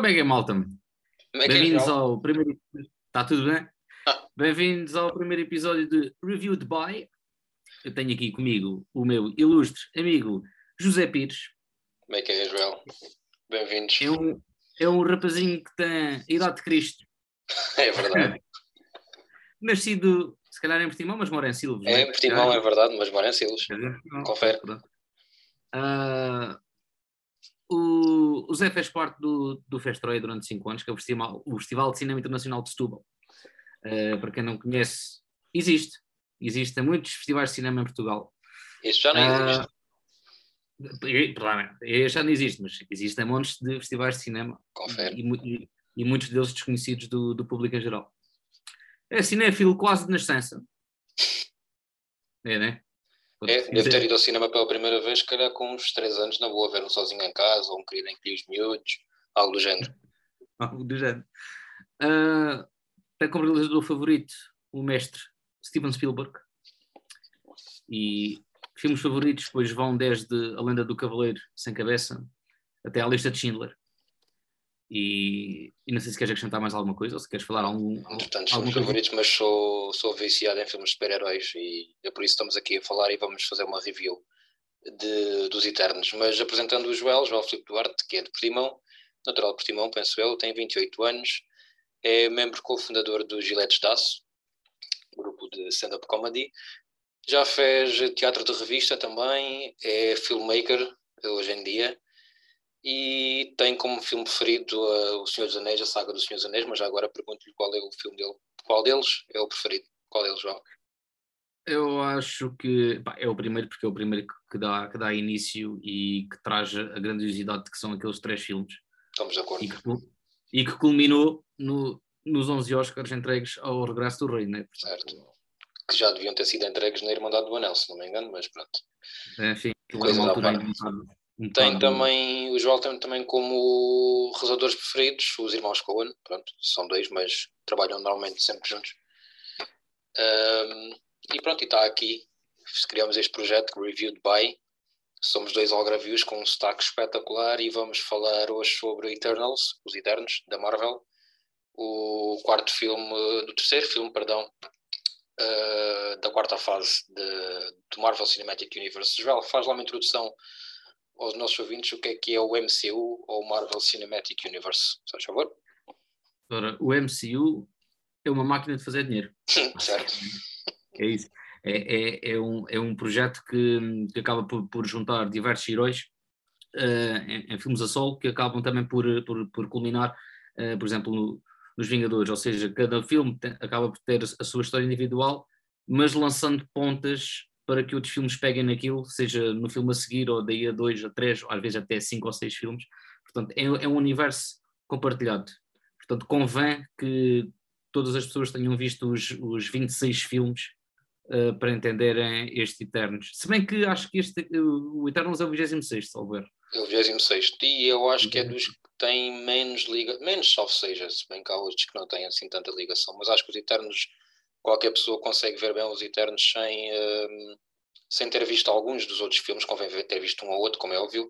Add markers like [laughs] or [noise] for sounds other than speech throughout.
Como é que é, malta? Como é que é, Bem-vindos João? ao primeiro. Está tudo bem? Ah. Bem-vindos ao primeiro episódio de Review de Buy. Eu tenho aqui comigo o meu ilustre amigo José Pires. Como é que é, Joel? Bem-vindos. É um, é um rapazinho que tem a idade de Cristo, [laughs] É verdade. [laughs] nascido se calhar em Portimão, mas mora em Silves. É, em Portimão, é verdade, mas mora em Silos. Confere. Ah, o, o Zé fez parte do, do Festroia durante 5 anos, que é o Festival, o Festival de Cinema Internacional de Setúbal. Ah, para quem não conhece, existe. Existem muitos festivais de cinema em Portugal. Isso já não Ah, existe. e- perdão, é, já não existe, mas existem montes de festivais de cinema Confere. e, e- e muitos deles desconhecidos do, do público em geral. É cinéfilo quase de nascença. É, né? É, deve ter ido ao cinema pela primeira vez, se calhar com uns 3 anos, na boa, ver um sozinho em casa, ou um querido em que os miúdos, algo do género. [laughs] Algo do género. Ah, tem como realizador favorito o mestre Steven Spielberg. E filmes favoritos depois vão desde A Lenda do Cavaleiro Sem Cabeça até à lista de Schindler. E, e não sei se queres acrescentar mais alguma coisa ou se queres falar algum. Alguma filmes coisa. favoritos, mas sou, sou viciado em filmes de super-heróis e é por isso que estamos aqui a falar e vamos fazer uma review de, dos Eternos. Mas apresentando o Joel, Joel Filipe Duarte, que é de Portimão, natural de Portimão, penso eu, tem 28 anos, é membro cofundador do Giletes Daço, grupo de stand-up comedy. Já fez teatro de revista também, é filmmaker hoje em dia e tem como filme preferido uh, O Senhor dos Anéis, a saga do Senhor dos Anéis, mas já agora pergunto-lhe qual é o filme dele, qual deles é o preferido? Qual deles, João? Eu acho que pá, é o primeiro, porque é o primeiro que, dá, que dá início e que traz a grandiosidade que são aqueles três filmes Estamos de acordo. e que, e que culminou no, nos 11 Oscars entregues ao Regresso do Rei, né? Certo. Que já deviam ter sido entregues na Irmandade do Anel, se não me engano, mas pronto. Enfim, aquilo Coisa é uma da altura parte. Um um Tem também, o Joel tem também como realizadores preferidos os irmãos Coen, pronto, são dois, mas trabalham normalmente sempre juntos. Ahm, e pronto, e está aqui, criamos este projeto, Reviewed By, somos dois algravios com um sotaque espetacular e vamos falar hoje sobre Eternals, os Eternos, da Marvel, o quarto filme, do terceiro filme, perdão, ah, da quarta fase de- do Marvel Cinematic Universe. Joel, faz lá uma introdução aos nossos ouvintes o que é que é o MCU ou o Marvel Cinematic Universe. Se faz favor. Ora, o MCU é uma máquina de fazer dinheiro. [laughs] certo. É isso. É, é, é, um, é um projeto que, que acaba por, por juntar diversos heróis eh, em, em filmes a solo que acabam também por, por, por culminar, eh, por exemplo, no- nos Vingadores. Ou seja, cada filme tem- acaba por ter a sua história individual, mas lançando pontas para que outros filmes peguem naquilo, seja no filme a seguir, ou daí a dois, a três, ou às vezes até cinco ou seis filmes. Portanto, é, é um universo compartilhado. Portanto, convém que todas as pessoas tenham visto os, os 26 filmes uh, para entenderem este Eternos. Se bem que acho que este, o Eternos é o 26, salvo erro. É o 26 e eu acho que é dos que têm menos liga, menos salvo seja, se bem que há outros que não têm assim tanta ligação, mas acho que os Eternos, qualquer pessoa consegue ver bem os Eternos sem, hum, sem ter visto alguns dos outros filmes, convém ter visto um ou outro, como é óbvio,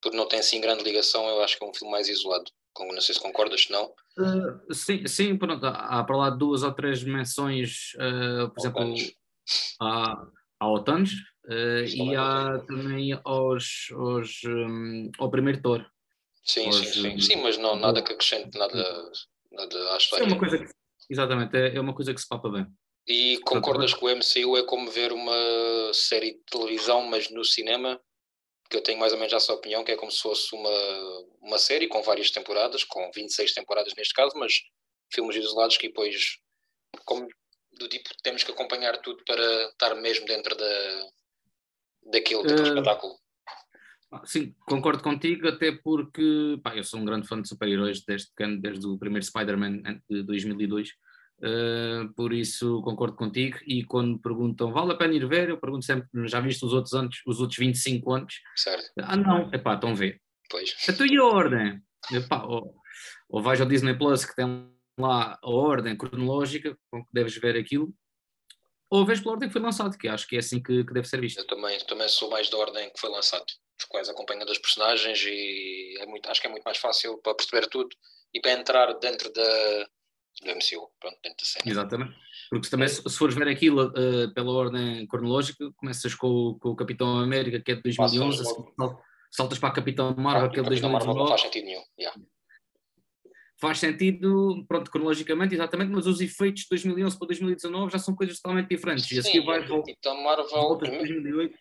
porque não tem assim grande ligação, eu acho que é um filme mais isolado. Não sei se concordas, não. Uh, sim, sim, pronto, há, para lá duas ou três menções, uh, por exemplo, há, há Otanos uh, e há também aos, aos, um, ao primeiro Thor. Sim, Pois, sim, sim. eh, Sim, mas não, nada que acrescente nada, nada à Isso é história. uma coisa que, exatamente, é, é uma coisa que se papa bem. E concordas que o MCU é como ver uma série de televisão, mas no cinema? Que eu tenho mais ou menos essa opinião, que é como se fosse uma, uma série com várias temporadas, com 26 temporadas neste caso, mas filmes isolados que depois, como do tipo, temos que acompanhar tudo para estar mesmo dentro da, daquilo, daquele Eh, espetáculo. Sim, concordo contigo, até porque pá, eu sou um grande fã de super-heróis desde, desde o primeiro Spider-Man de 2002, eh, por isso concordo contigo. E quando me perguntam, vale a pena ir ver? Eu pergunto sempre, já viste os outros anos, os outros 25 anos? Certo? Ah, não, epá, então vê. Pois. A ordem? Epá, ou, ou vais ao Disney Plus que tem lá a ordem cronológica com que deves ver aquilo, ou vês pela ordem que foi lançado, que acho que é assim que, que deve ser visto. Eu também, também sou mais da ordem que foi lançado. Quais acompanhando as personagens e é muito, acho que é muito mais fácil para perceber tudo e para entrar dentro da, do MCU, pronto, dentro da cena. Exatamente. Porque também, se, se fores ver aquilo uh, pela ordem cronológica, começas com, com o Capitão América, que é de 2011, saltas para a Capitão Marvel, que é de 2019. Marvel não faz sentido nenhum. Yeah faz sentido, pronto, cronologicamente, exatamente, mas os efeitos de 2011 para 2019 já são coisas totalmente diferentes. Sim, e assim vai então Marvel,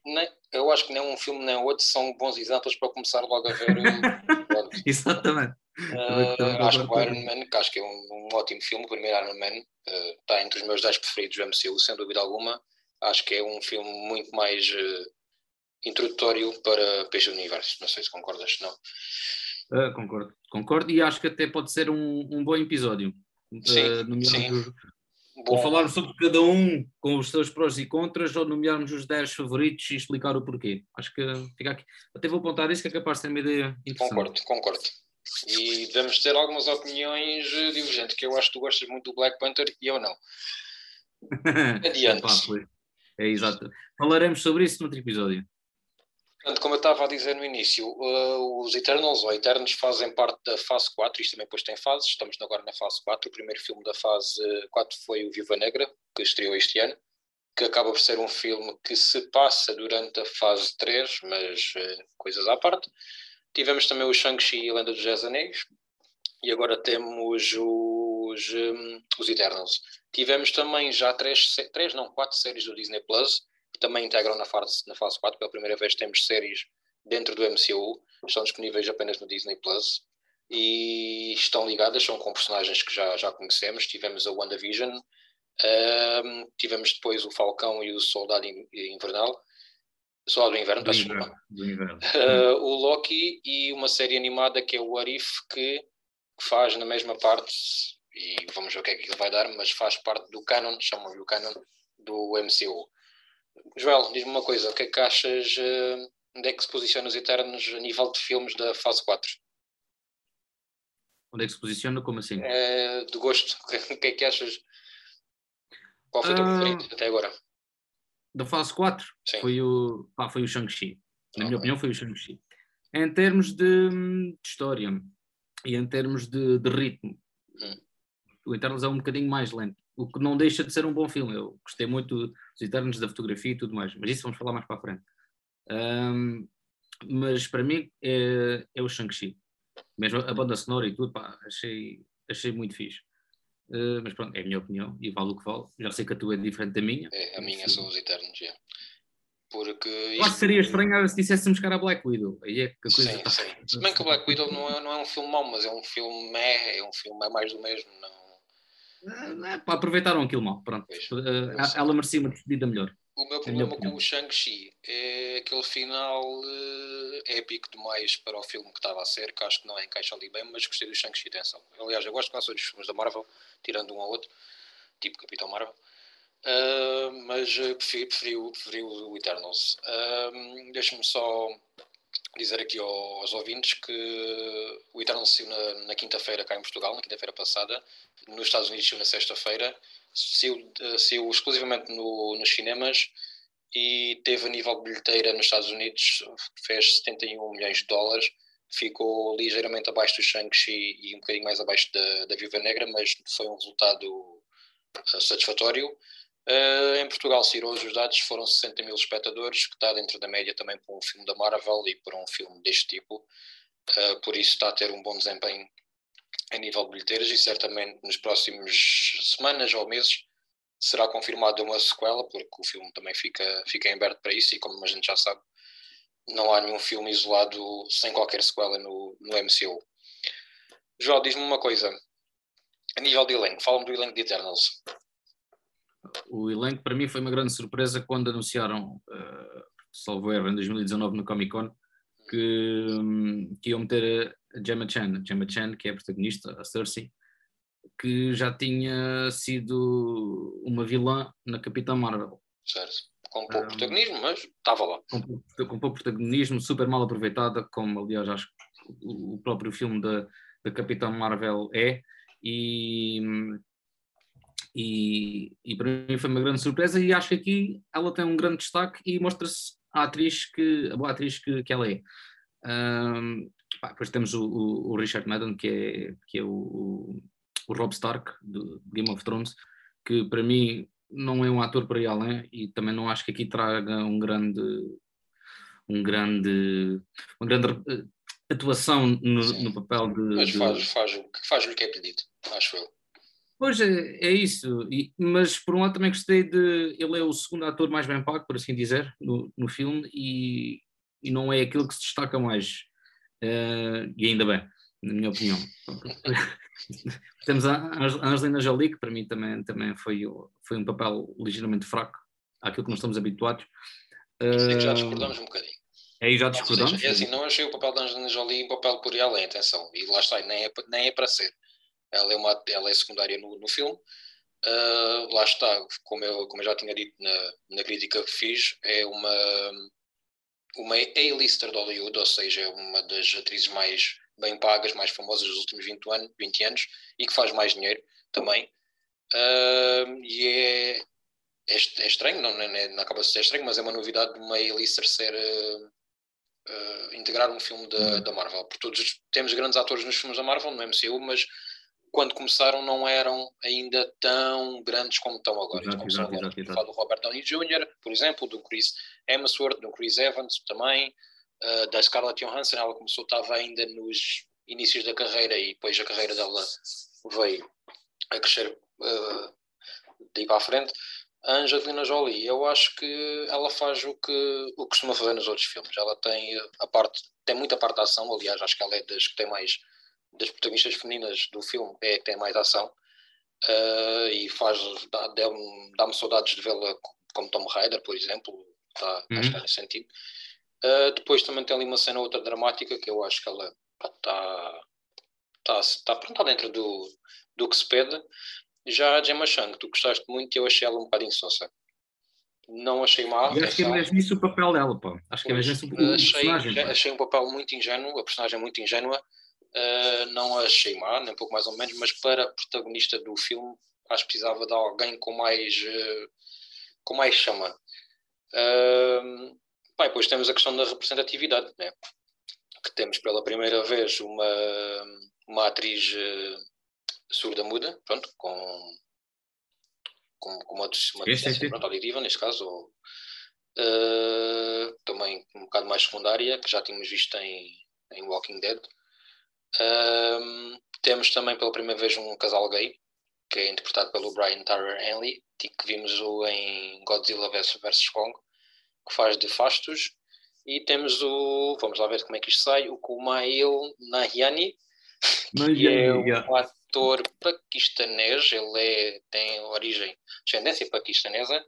nem, eu acho que nem um filme nem outro são bons exemplos para começar logo a ver. [laughs] exatamente. Uh, acho que o Iron Man, que acho que é um, um ótimo filme, o primeiro Iron Man, uh, está entre os meus 10 preferidos do MCU, sem dúvida alguma. Acho que é um filme muito mais uh, introdutório para Peixe do Universo. Não sei se concordas, não. Uh, concordo, concordo e acho que até pode ser um, um bom episódio. Sim, uh, sim. Ou falarmos sobre cada um com os seus prós e contras, ou nomearmos os 10 favoritos e explicar o porquê. Acho que fica aqui. Até vou apontar isso que é capaz de ter uma ideia interessante. Concordo, concordo. E devemos ter algumas opiniões divergentes, que eu acho que tu gostas muito do Black Panther e eu não. [laughs] Adiante. é exato. Falaremos sobre isso no outro episódio. Portanto, como eu estava a dizer no início, uh, os Eternals ou Eternos fazem parte da fase 4, isto também depois tem fases, estamos agora na fase 4, o primeiro filme da fase 4 foi o Viva Negra, que estreou este ano, que acaba por ser um filme que se passa durante a fase 3, mas uh, coisas à parte. Tivemos também o Shang-Chi e a Lenda dos Dez Anéis, e agora temos os, um, os Eternals. Tivemos também já três, três, não, quatro séries do Disney Plus, também integram na fase, na fase 4. Pela primeira vez temos séries dentro do MCU, estão disponíveis apenas no Disney Plus e estão ligadas, são com personagens que já, já conhecemos. Tivemos a WandaVision, um, tivemos depois o Falcão e o Soldado Invernal. Soldado do Inverno, do inverno, do inverno. Uh, o Loki e uma série animada que é o Arif que faz na mesma parte e vamos ver o que é que ele vai dar, mas faz parte do canon, chamam-lhe o canon do MCU. Joel, diz-me uma coisa, o que é que achas, uh, onde é que se posiciona os Eternos a nível de filmes da fase 4? Onde é que se posiciona? Como assim? Uh, de gosto, [laughs] o que é que achas? Qual foi o teu uh, preferido até agora? Da fase 4? Sim. Foi o, pá, foi o Shang-Chi. Na okay. minha opinião foi o Shang-Chi. Em termos de, de, história e em termos de, de ritmo, hum. o Eternos é um bocadinho mais lento o que não deixa de ser um bom filme. Eu gostei muito dos Eternos, da fotografia e tudo mais, mas isso vamos falar mais para a frente. Um, mas para mim é, é o Shang-Chi. Mesmo a banda sonora e tudo, pá, achei, achei muito fixe. Uh, mas pronto, é a minha opinião e vale o que vale. Já sei que a tua é diferente da minha. É, a minha são os Eternos, já. Porque. Isto... Que seria estranho se disséssemos que era Black Widow. Aí é que a coisa sim, tá... sim. Se bem que o Black Widow não é, não é um filme mau, mas é um filme é, é um filme é mais do mesmo. Não, é, aproveitaram aquilo mal. Pronto. Uh, ela merecia uma despedida melhor. O meu problema com o Shang-Chi é aquele final uh, épico demais para o filme que estava a ser, que acho que não encaixa ali bem, mas gostei do Shang-Chi, atenção. Aliás, eu gosto de todos os filmes da Marvel, tirando um ou outro, tipo Capitão Marvel. Uh, mas preferi, preferi, preferi o Eternals. Uh, Deixa-me só dizer aqui aos ouvintes que o Eternal saiu na, na quinta-feira cá em Portugal, na quinta-feira passada, nos Estados Unidos saiu na sexta-feira, saiu, saiu exclusivamente no, nos cinemas e teve a nível de bilheteira nos Estados Unidos, fez 71 milhões de dólares, ficou ligeiramente abaixo do Shang-Chi e um bocadinho mais abaixo da, da Viva Negra, mas foi um resultado eh, satisfatório. Uh, em Portugal, se hoje os dados, foram 60 mil espectadores, que está dentro da média também para um filme da Marvel e para um filme deste tipo. Uh, por isso está a ter um bom desempenho a nível de bilheteiras e certamente nos próximos semanas ou meses será confirmada uma sequela, porque o filme também fica, fica em aberto para isso e como a gente já sabe, não há nenhum filme isolado sem qualquer sequela no, no MCU. João, diz-me uma coisa. A nível de elenco, fala-me do elenco de Eternals o elenco para mim foi uma grande surpresa quando anunciaram, uh, salvo erro, em 2019 no Comic Con, que, um, que iam meter a Gemma Chan, a Gemma Chan, que é a protagonista, a Cersei, que já tinha sido uma vilã na Capitã Marvel. Certo. Com pouco um, protagonismo, mas estava lá. Com, com pouco protagonismo, super mal aproveitada, como aliás acho que o próprio filme da, da Capitã Marvel é, e, hum, e, e para mim foi uma grande surpresa e acho que aqui ela tem um grande destaque e mostra-se a atriz que, a boa atriz que, que ela é. Um, pá, depois temos o, o, o, Richard Madden, que é, que é o, o Rob Stark, do Game of Thrones, que para mim não é um ator para ir além e também não acho que aqui traga um grande um grande uma grande eh, atuação no, no papel de. Mas faz, faz, faz o que é pedido, acho eu. Pois é, é isso, e, mas por um lado também gostei de. Ele é o segundo ator mais bem pago, por assim dizer, no, no filme, e, e não é aquele que se destaca mais. Uh, e ainda bem, na minha opinião. [laughs] Temos a Angelina Jolie, que para mim também, também foi, foi um papel ligeiramente fraco àquilo que nós estamos habituados. Uh, já discordamos um bocadinho. Aí já discordamos? Seja, é assim, não achei o papel da Angelina Jolie um papel por além, atenção, e lá está, nem é, nem é para ser ela é, uma, ela é secundária no, no filme. Uh, lá está, como eu, como eu já tinha dito na, na crítica que fiz, é uma, uma A-lister de Hollywood, ou seja, é uma das atrizes mais bem pagas, mais famosas dos últimos 20 anos, 20 anos e que faz mais dinheiro também. Uh, e é, é, é, estranho, não, não, não acaba de ser estranho, mas é uma novidade de uma A-lister ser. Uh, uh, integrar um filme da, da Marvel. Porque todos temos grandes atores nos filmes da Marvel, no MCU, mas quando começaram não eram ainda tão grandes como estão agora. Exato, exato, exato, exato. Do Robert Downey Jr., por exemplo, do Chris Hemsworth, do Chris Evans também, uh, da Scarlett Johansson, ela começou, estava ainda nos inícios da carreira e depois a carreira dela veio a crescer uh, daí para a frente. A Angelina Jolie, eu acho que ela faz o que, o que costuma fazer nos outros filmes. Ela tem a parte, tem muita parte da ação, aliás, acho que ela é das que tem mais das protagonistas femininas do filme é a que tem mais ação uh, e faz dá-me dá saudades de vê-la como Tom Raider, por exemplo, tá, uhum. acho que é nesse sentido. Uh, depois também tem ali uma cena outra dramática que eu acho que ela está tá, tá, pronto, tá dentro do, do que se pede. Já a Gemma Chang, tu gostaste muito e eu achei ela um bocado insossa. Não achei mal. acho que é mesmo isso o papel dela, pô. Acho que é mesmo isso o, achei, personagem. Achei um papel muito ingênuo, a personagem muito ingênua Uh, não a achei má, nem pouco mais ou menos, mas para protagonista do filme acho que precisava de alguém com mais, uh, com mais chama. Uh, pá, depois temos a questão da representatividade, né? que temos pela primeira vez uma, uma atriz surda-muda, pronto, com, com, com uma, uma deficiência pronto, auditiva, neste caso, ou, também um bocado mais secundária, que já tínhamos visto em, em Walking Dead. Um, temos também pela primeira vez um casal gay, que é interpretado pelo Brian Tyler Henley, que vimos o em Godzilla vs Kong, que faz de Fastos. E temos o, vamos lá ver como é que isto sai, o Kumail Nahyani, que é um ator paquistanês, ele é, tem origem, descendência paquistanesa.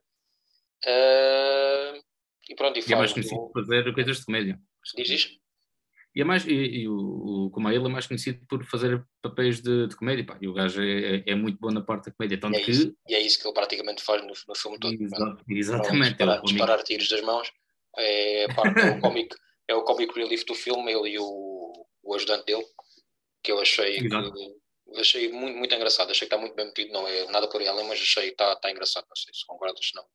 Uh, e pronto, e, e é mais conhecido fazer coisas de comédia. Diz isto? E, é mais, e, e o, o Kumail é mais conhecido por fazer papéis de, de comédia, pá, e o gajo é, é, é, muito bom na parte da comédia. Tanto e, é que... isso, e é isso que ele praticamente faz no, no filme todo. Exato, exatamente. Disparar, é disparar tiros das mãos, é, parte, é, o comic, é o comic relief do filme, ele e o, o ajudante dele, que eu achei, que, achei muito, muito engraçado, achei que está muito bem metido, não é nada por além, mas achei que está, está engraçado, não sei se concordas, não.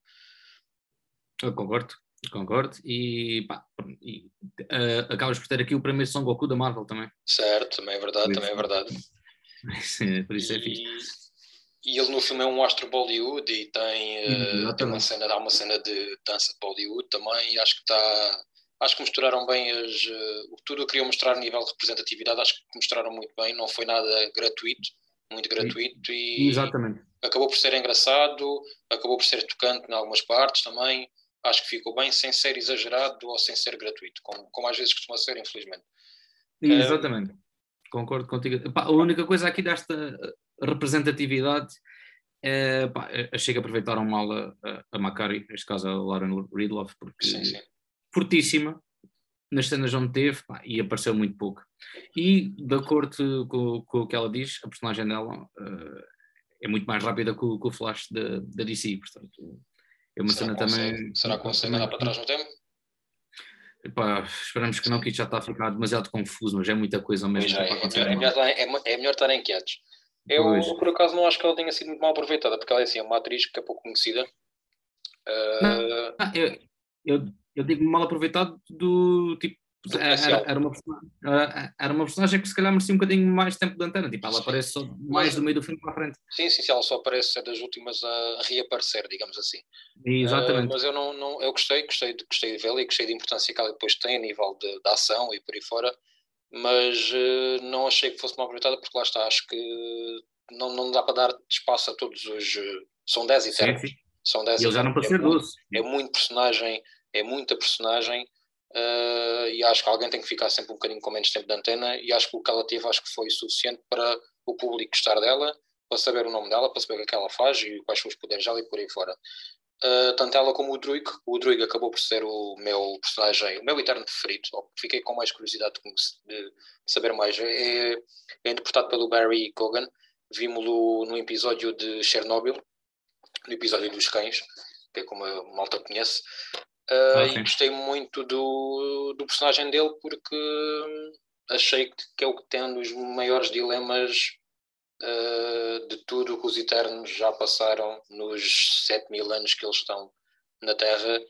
Eu concordo, Concordo. E, pá, e uh, acabas por ter aqui o primeiro Son Goku da Marvel também. Certo, também é verdade, também é verdade. [laughs] por isso é fixe. E ele no filme é um astro Bollywood e tem, uh, tem uma cena, dá uma cena de dança de Bollywood também e acho que está acho que misturaram bem as, uh, tudo o que queriam mostrar a nível de representatividade, acho que mostraram muito bem, não foi nada gratuito, muito gratuito e Exatamente. acabou por ser engraçado, acabou por ser tocante em algumas partes também acho que ficou bem sem ser exagerado ou sem ser gratuito, como, como às vezes costuma ser, infelizmente. Exatamente, concordo contigo. Pá, a única coisa aqui desta representatividade é, pá, achei que aproveitaram mal a, a, a Macari, neste caso a Lauren Ridloff, porque sim, sim. fortíssima nas cenas onde teve pá, e apareceu muito pouco. E de acordo com, com, o que ela diz, a personagem dela uh, é muito mais rápida que o, que o Flash da DC, portanto é uma será cena também. Será que consegue andar para trás no tempo? Epá, esperamos que não, que isto já está a ficar demasiado confuso, mas é muita coisa ao mesmo tempo. É, é, melhor, é, é melhor estarem quietos. Eu, pois. por acaso, não acho que ela tenha sido muito mal aproveitada, porque ela é assim, é uma atriz que é pouco conhecida. Uh... Não, eu, eu, eu digo mal aproveitado do tipo. Era, era uma, personagem- era- uma personagem que se calhar merecia um bocadinho mais tempo de antena. Tipo, ela aparece só mais do meio do filme para a frente. Sim, sim, sim, ela só aparece ser das últimas a reaparecer, digamos assim. E, Uh, exatamente. mas eu não, não eu gostei, gostei de, gostei de vê-la e gostei da importância que ela depois tem a nível de, de ação e por aí fora, mas uh, não achei que fosse mal aproveitada porque lá está, acho que não, não dá para dar espaço a todos os. uh, São 10 Sim, eternos. sim. São 10 E eles já não para ser é muito- doce. é muito personagem, é muita personagem uh, e acho que alguém tem que ficar sempre um bocadinho com menos tempo de antena e acho que o que ela teve acho que foi suficiente para o público gostar dela, para saber o nome dela, para saber o que ela faz e quais são os poderes dela e por aí fora. Uh, tanto ela como o Druig, o Druig acabou por ser o meu personagem, o meu eterno preferido, fiquei com mais curiosidade de saber mais. É, é interpretado pelo Barry Cogan, vimos-lo no episódio de Chernobyl, no episódio dos cães, que é como a malta conhece, Uh, Ah, e gostei muito do, do personagem dele porque hum, achei que, que é o que tem um dos maiores dilemas uh, de tudo o que os Eternos já passaram nos 7 mil anos que eles estão na Terra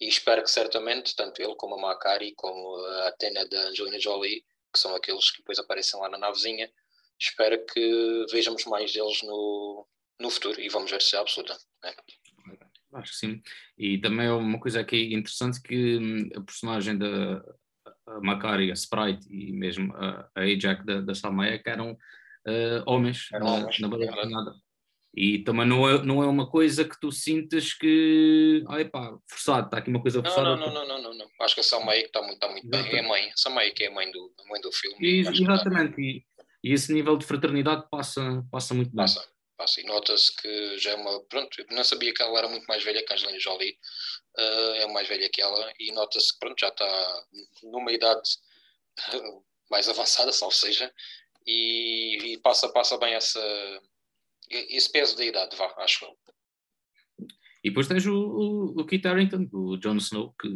e espero que certamente, tanto ele como a Macari, como a Atena da Angelina Jolie, que são aqueles que depois aparecem lá na navezinha, espero que vejamos mais deles no, no futuro e vamos ver se é absoluta. né? Acho que sim. E também é uma coisa aqui interessante que hum, a personagem da a Macari, a Sprite e mesmo a, a Ajax da, da Salmeia que eram eh, homens na, na verdade. desenhada. E também não é, não é uma coisa que tu sintas que, ai pá, forçado, está aqui uma coisa forçada. não, não, não, não, não, não. Acho que a Salma que está muito, tá muito bem. É a mãe. A Salma que é a mãe do, a mãe do filme. E- exatamente, e, e esse nível de fraternidade passa, passa muito bem. Passa, passa. E nota-se que já é uma. Pronto, eu não sabia que ela era muito mais velha que a Angelina Jolie. Ah, é mais velha que ela. E nota-se que pronto, já está numa idade [laughs] mais avançada, salvo seja. E, e passa, passa bem essa, esse peso da idade, vá, acho eu. E depois tens o, o, o Kit Harington, o Jon Snow, que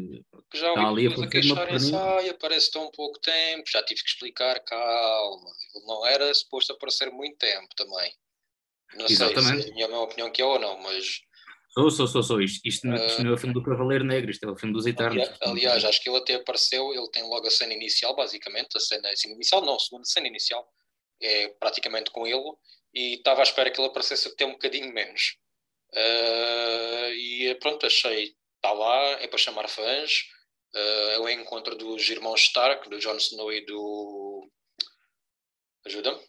Que já Está ali a fazer uma ai, aparece tão pouco tempo, já tive que explicar, calma, ele não era suposto aparecer muito tempo também. Não sei Exatamente. se é a minha, opinião que é ou não, mas sou, sou, sou, sou. Isto, isto, não- Ah. isto não é o filme do Cavaleiro Negro, isto é o filme dos Eternos. alia- aliás, acho que ele até apareceu, ele tem logo a cena inicial, basicamente, a cena, a cena inicial, não, a segunda cena inicial, é praticamente com ele, e estava à espera que ele aparecesse até um bocadinho menos. Ah, e pronto, achei, está lá, é para chamar fãs, ah, é o encontro dos irmãos Stark, do Jon Snow e do. Ajuda-me?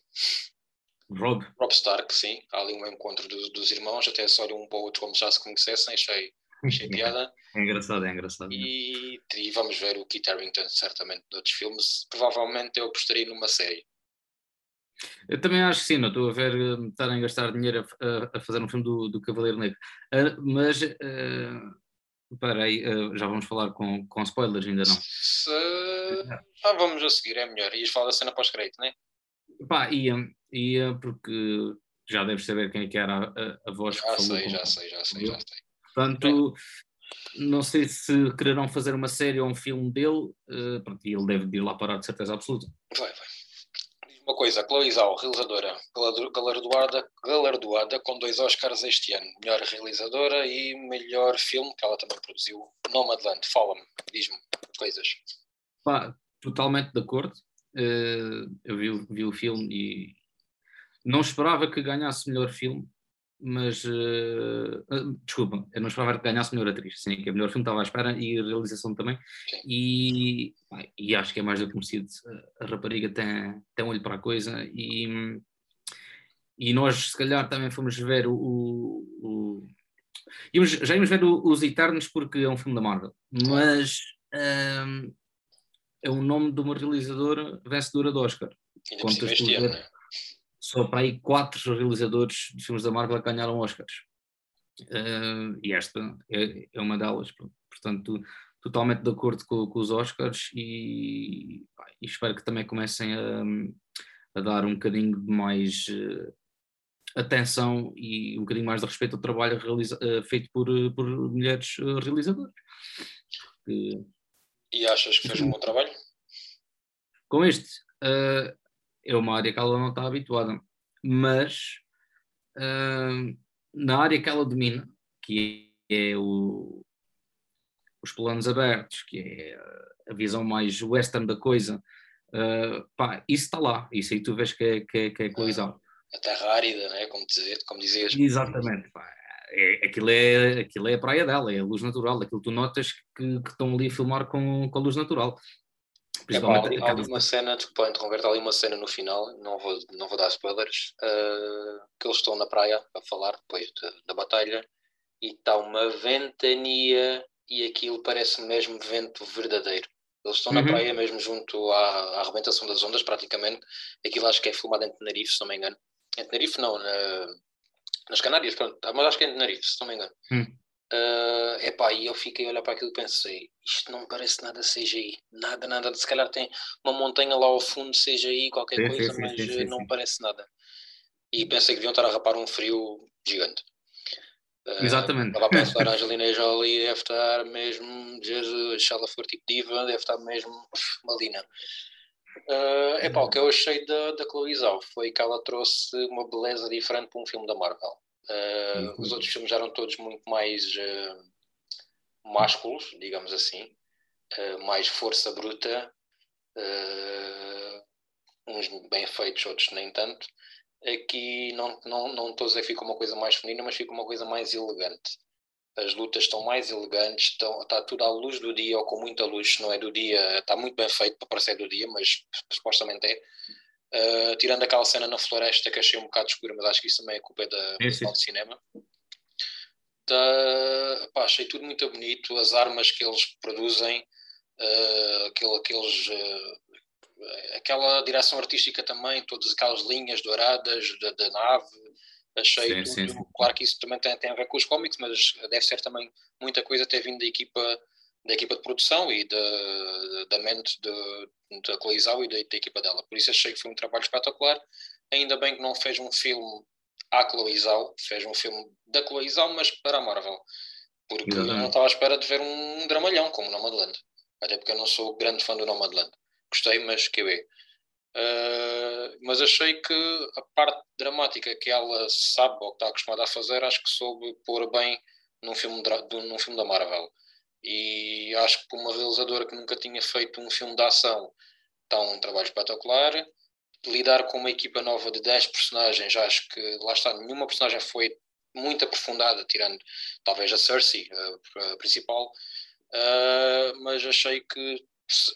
Rob, Rob Stark, sim. Há ali um encontro dos, dos irmãos, até se olham um para o outro como se já se conhecessem, achei, achei [laughs] piada. é engraçado, é engraçado. E, e vamos ver o Kit Harington certamente noutros filmes. Provavelmente eu apostaria numa série. Eu também acho que sim, não estou a ver eh, estarem a gastar dinheiro a, a- fazer um filme do, do Cavaleiro Negro. Ah, mas, eh, espera aí, eh, já vamos falar com, com spoilers, ainda não. Se... Ah, vamos a seguir, é melhor. Ias falar da cena pós-crédito, não é? Pá, ia, ia porque já deves saber quem é que era a, a, voz que Já falou. sei, já sei, já sei, já sei. Portanto, não sei se quererão fazer uma série ou um filme dele, eh, pronto, e ele deve de ir lá parar de certeza absoluta. Vai, vai. Diz Uma coisa, Chloe Zhao, realizadora, galardo- galardoada, galardoada com dois Oscars este ano. Melhor realizadora e melhor filme, que ela também produziu, Nomadland. Fala-me, diz-me coisas. Pá, totalmente de acordo. Eh, eu vi, o- vi o filme e não esperava que ganhasse melhor filme, mas ah, desculpa, eu não esperava que ganhasse melhor atriz. Sim, que o melhor filme estava à espera e a realização também. E, e acho que é mais do que merecido. A rapariga tem, tem um olho para a coisa e, e nós, se calhar, também fomos ver o. o, o- íamos- já íamos ver o- Os Eternos porque é um filme da Marvel, mas. ahm, é o nome de uma realizadora vencedora de Oscar. Contas este ano, ver. não é? Só para aí quatro realizadores de filmes da Marvel que ganharam Oscars. Ah, e esta é, é uma delas. Portanto, totalmente de acordo com, com os Oscars e, e espero que também comecem a, a dar um bocadinho de mais eh, atenção e um bocadinho mais de respeito ao trabalho realiza- eh, feito por, por mulheres realizadoras. Porque E achas que fez um bom trabalho? com este, eh, é uma área que ela não está habituada, mas eh, na área que ela domina, que é o os planos abertos, que é a visão mais western da coisa, uh, pá, isso está lá, isso aí tu vês que é, que é, que é colisão. A terra árida, né? como, dizer, como dizias. Exatamente, pá. É, aquilo, é, aquilo é a praia dela, é a luz natural, aquilo tu notas que, que estão ali a filmar com, com a luz natural. É, pá, ali, há ali uma cena, desculpa interromper, há ali uma cena no final, não vou, não vou dar spoilers, uh, que eles estão na praia a falar depois de, da batalha e está uma ventania e aquilo parece mesmo vento verdadeiro. Eles estão uhum. na praia mesmo junto à, à arrebentação das ondas, praticamente. Aquilo acho que é filmado em Tenerife, se não me engano. Em Tenerife não, na, nas Canárias, pronto, mas acho que é em Tenerife, se não me engano. Uhum. Uh, epá, e eu fiquei a olhar para aquilo e pensei, isto não parece nada CGI, nada, nada, se calhar tem uma montanha lá ao fundo CGI, qualquer sim, coisa, sim, mas sim, não parece nada. E pensei que deviam estar a rapar um frio gigante. Uh, Exatamente. Estava a pensar, [laughs] a Angelina Jolie deve estar mesmo, Jesus, se ela for tipo diva, deve estar mesmo malina. Uh, epá, o que eu achei da, da Chloe Zhao foi que ela trouxe uma beleza diferente para um filme da Marvel. Uh, os outros filmes eram todos muito mais uh, másculos, digamos assim, uh, mais força bruta, uns bem feitos, outros nem tanto. Aqui não, não, não estou a dizer que fica uma coisa mais feminina, mas fica uma coisa mais elegante. As lutas estão mais elegantes, estão, está tudo à luz do dia ou com muita luz, não é do dia, está muito bem feito para parecer do dia, mas supostamente é. Uh, tirando aquela cena na floresta que achei um bocado escura, mas acho que isso também é culpa da é, de cinema. Tá, pá, achei tudo muito bonito, as armas que eles produzem, uh, aquele, aqueles, uh, aquela direção artística também, todas aquelas linhas douradas da, da nave, achei sim, tudo, sim, sim. claro que isso também tem, tem a ver com os cómics, mas deve ser também muita coisa ter vindo da equipa da equipa de produção e da, da mente da Colisão e da, da, equipa dela. Por isso achei que foi um trabalho espetacular. Ainda bem que não fez um filme à Colisão, fez um filme da Colisão, mas para a Marvel. Porque eu não estava à espera de ver um dramalhão como o Nomadland. Até porque eu não sou grande fã do Nomadland. Gostei, mas que é. Uh, mas achei que a parte dramática que ela sabe ou que está acostumada a fazer, acho que soube pôr bem num filme, num filme da Marvel. E acho que uma realizadora que nunca tinha feito um filme de ação, está um trabalho espetacular. Lidar com uma equipa nova de 10 personagens, acho que lá está, nenhuma personagem foi muito aprofundada, tirando talvez a Cersei, a, a principal, uh, mas achei que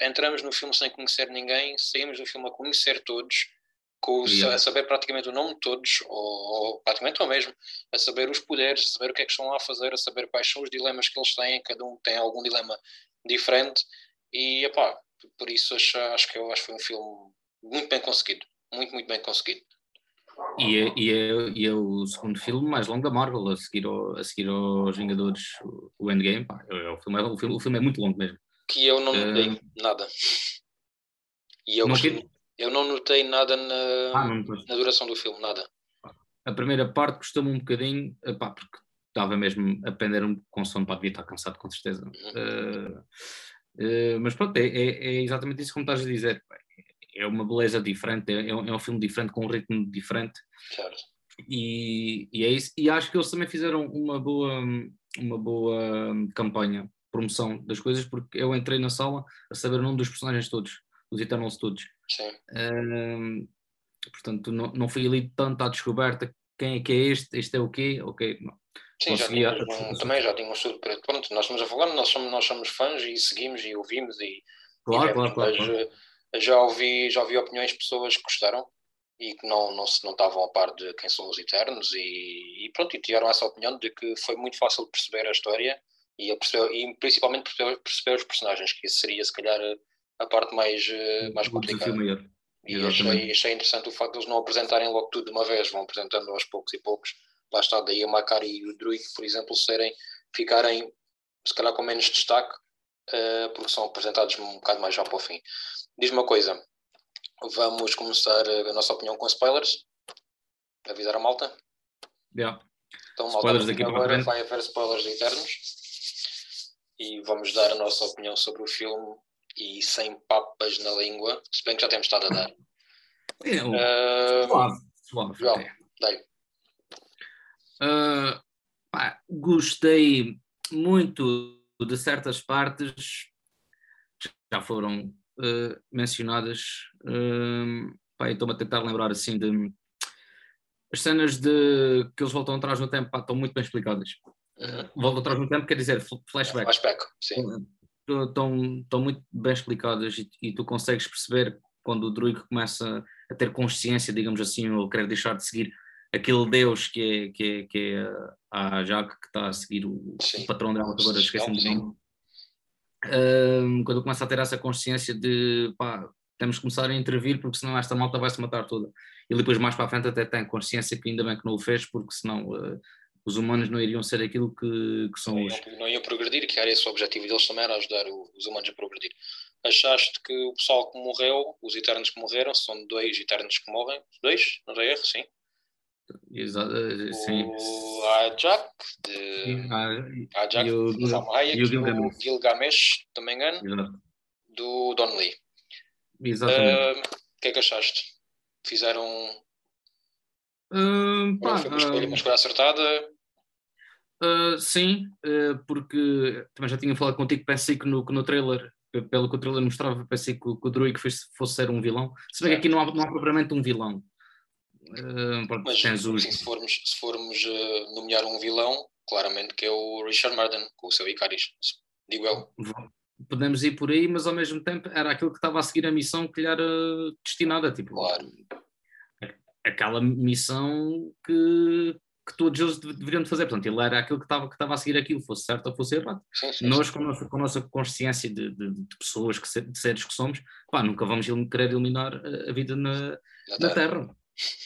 entramos no filme sem conhecer ninguém, saímos do filme a conhecer todos com, yeah. a saber praticamente o nome de todos, ou, ou praticamente o mesmo, a saber os poderes, a saber o que é que estão lá a fazer, a saber quais são os dilemas que eles têm, cada um tem algum dilema diferente, e epá, por isso acho, acho que eu acho que foi um filme muito bem conseguido, muito, muito bem conseguido. E é, e, é, e é o segundo filme mais longo da Marvel, a seguir, ao, a seguir aos Vingadores, o Endgame. Pá, é, o, filme, é, o, filme, o filme é muito longo mesmo. Que eu não notei uh, nada. E eu, costumo, eu não notei nada na, ah, na duração do filme, nada. A primeira parte custou-me um bocadinho, pá, porque estava mesmo a pender um com sono, para devia estar cansado, com certeza. Uhum. Uh, uh, mas pronto, é, é, é, exatamente isso como estás a dizer. É uma beleza diferente, é, é, um, é um filme diferente, com um ritmo diferente. Certo. E, e, é isso. E acho que eles também fizeram uma boa, uma boa campanha, promoção das coisas, porque eu entrei na sala a saber o nome dos personagens todos, os Eternals todos. Sim. portanto, não, não fui ali tanto à descoberta quem é que é este, este é o quê, ok, não. Sim, já tínhamos, um, também já tinha um estudo preto. Pronto, nós estamos a falar, nós somos, nós somos fãs e seguimos e ouvimos e, claro, e claro, claro, claro. Eh, já ouvi, já ouvi opiniões de pessoas que gostaram e que não, não, não estavam a par de quem são os Eternos e, e pronto, e tiveram essa opinião de que foi muito fácil perceber a história e, a perceber, e principalmente perceber, perceber os personagens, que isso seria se calhar a parte mais, eh, mais complicada. E achei, achei interessante o facto de eles não apresentarem logo tudo de uma vez, vão apresentando aos poucos e poucos. Lá está, daí a Macari e o Druid, por exemplo, serem, ficarem se calhar com menos destaque, uh, porque são apresentados um bocado mais já para o fim. Diz-me uma coisa, vamos começar a nossa opinião com spoilers? Avisar a malta? Yeah. Então, malta, spoilers daqui agora vai haver spoilers eternos e vamos dar a nossa opinião sobre o filme e sem papas na língua, se bem que já temos estado a dar. É, uh, suave, suave. João, Uh, pá, gostei muito de certas partes já foram uh, mencionadas. Uh, estou-me a tentar lembrar assim de. As cenas de que eles voltam atrás no tempo pá, estão muito bem explicadas. Uhum. Voltam atrás no tempo quer dizer flashback. Flashback, sim. Estão, muito bem explicadas e, e tu consegues perceber quando o Druid começa a ter consciência, digamos assim, ou querer deixar de seguir aquele Deus que é, que é, que é a Jaque que está a seguir o, o patrão dela, agora esqueci-me do nome. Um, quando começa a ter essa consciência de pá, temos que começar a intervir porque senão esta malta vai se matar toda. E depois mais para a frente até tem consciência que ainda bem que não o fez porque senão uh, os humanos não iriam ser aquilo que, que são não hoje. Iam, não iam progredir, que era esse o objetivo deles também, era ajudar o, os humanos a progredir. Achaste que o pessoal que morreu, os Eternos que morreram, são dois Eternos que morrem? Dois? Não é erro, sim. Exato, eh, sim. O Ajak, de Ajak e o, e o Gilgamesh, Gilgamesh também engano, Exato. do Don Lee. Exatamente. O uh, que é que achaste? Fizeram. Uh, pá, foi uma escolha, uma escolha acertada? Uh, sim, uh, porque também já tinha falado contigo, pensei que no, que no trailer, pelo que o trailer mostrava, pensei que, que o Druid fosse, fosse ser um vilão. Se bem que aqui não há, não há propriamente um vilão. Uh, Mas os... se formos, se formos nomear um vilão, claramente que é o Richard Marden, com o seu Icaris, digo eu. Podemos ir por aí, mas ao mesmo tempo era aquilo que estava a seguir a missão que lhe era destinada. Tipo, claro. Aquela missão que, que todos eles deveriam de fazer. Portanto, ele era aquilo que estava, que estava a seguir aquilo, fosse certo ou fosse errado. Sim, sim, Nós, sim. Com, a nossa, com a nossa consciência de, de, de pessoas, que, de seres que somos, pá, nunca vamos querer eliminar a vida na, na, terra.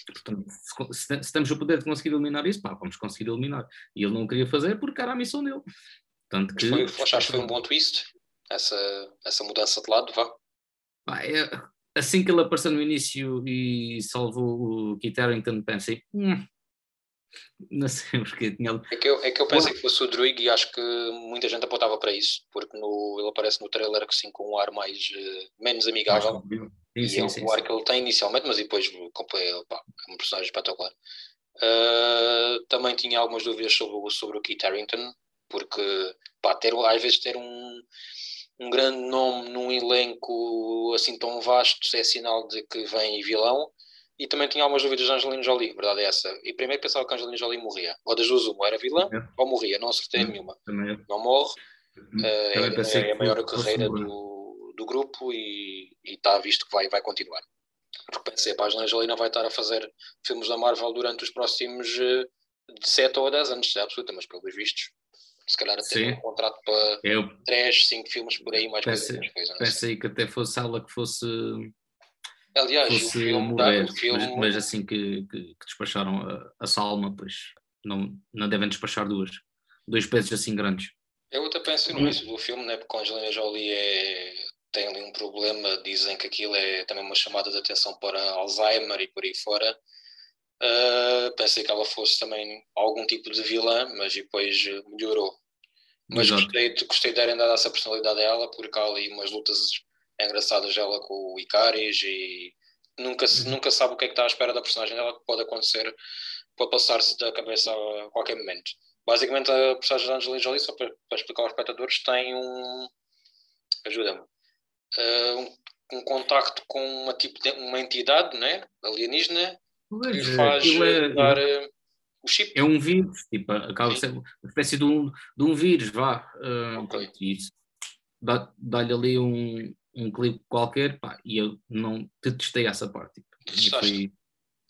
Portanto, se, se, temos o poder de conseguir eliminar isso, pá, vamos conseguir eliminar. E ele não queria fazer porque era a missão dele. Tanto que, foi, achaste que foi um bom twist? Essa, essa mudança de lado, vá? Pá, é, assim que ele apareceu no início e salvou o Kit Harington, pensei, hum, não sei [laughs] porque tinha. É que eu, é que eu pensei que fosse o Druig e acho que muita gente apontava para isso, porque no, ele aparece no trailer assim, com um ar mais uh, menos amigável. Sim, e sim, é sim, o ar que ele tem inicialmente, mas depois pá, é um personagem espetacular. Uh, também tinha algumas dúvidas sobre, sobre o Kit Harington, porque pá, ter, às vezes ter um, um grande nome num elenco assim tão vasto é sinal de que vem vilão. E também tinha algumas dúvidas de Angelina Jolie, verdade é essa. E primeiro pensava que Angelina Jolie morria. Ou das duas, uma era vilã é. ou morria, não acertei uhum. nenhuma. Também. Não morre, uh, é, é, a maior carreira do, do grupo e está visto que vai, vai continuar. Porque pensei, a Angelina Jolie não vai estar a fazer filmes da Marvel durante os próximos de 7 ou 10 anos, é absoluta, mas pelos vistos, se calhar até um contrato para eu 3, 5 filmes por aí, mais pensei, coisa. Pensei que até fosse ela que fosse Aliás, fosse o filme, morrer, o filme... Mas, mas, assim que, que, que despacharam a, a, Salma, pois não, não devem despachar duas. Dois pesos assim grandes. Eu até penso no início do filme, né, porque a Angelina Jolie é, tem ali um problema, dizem que aquilo é também uma chamada de atenção para Alzheimer e por aí fora. Uh, pensei que ela fosse também algum tipo de vilã, mas depois melhorou. Mas gostei, gostei de terem dado essa personalidade a ela, porque há ali umas lutas engraçadas ela com o Icaris e nunca, se, nunca sabe o que é que está à espera da personagem dela, que pode acontecer, pode passar-se da cabeça a qualquer momento. Basicamente, a personagem da Angelina Jolie, só para, para, explicar aos espectadores, tem um. ajuda-me. Uh, um, um, contacto com uma, tipo de, uma entidade né, alienígena que lhe é, faz é, dar uh, o chip. É um vírus, tipo, acaba ser uma espécie de um, de um vírus, vá. Uh, okay. Isso dá-lhe dá ali um, um clipe qualquer, pá, e eu não detestei essa parte. Tipo, foi,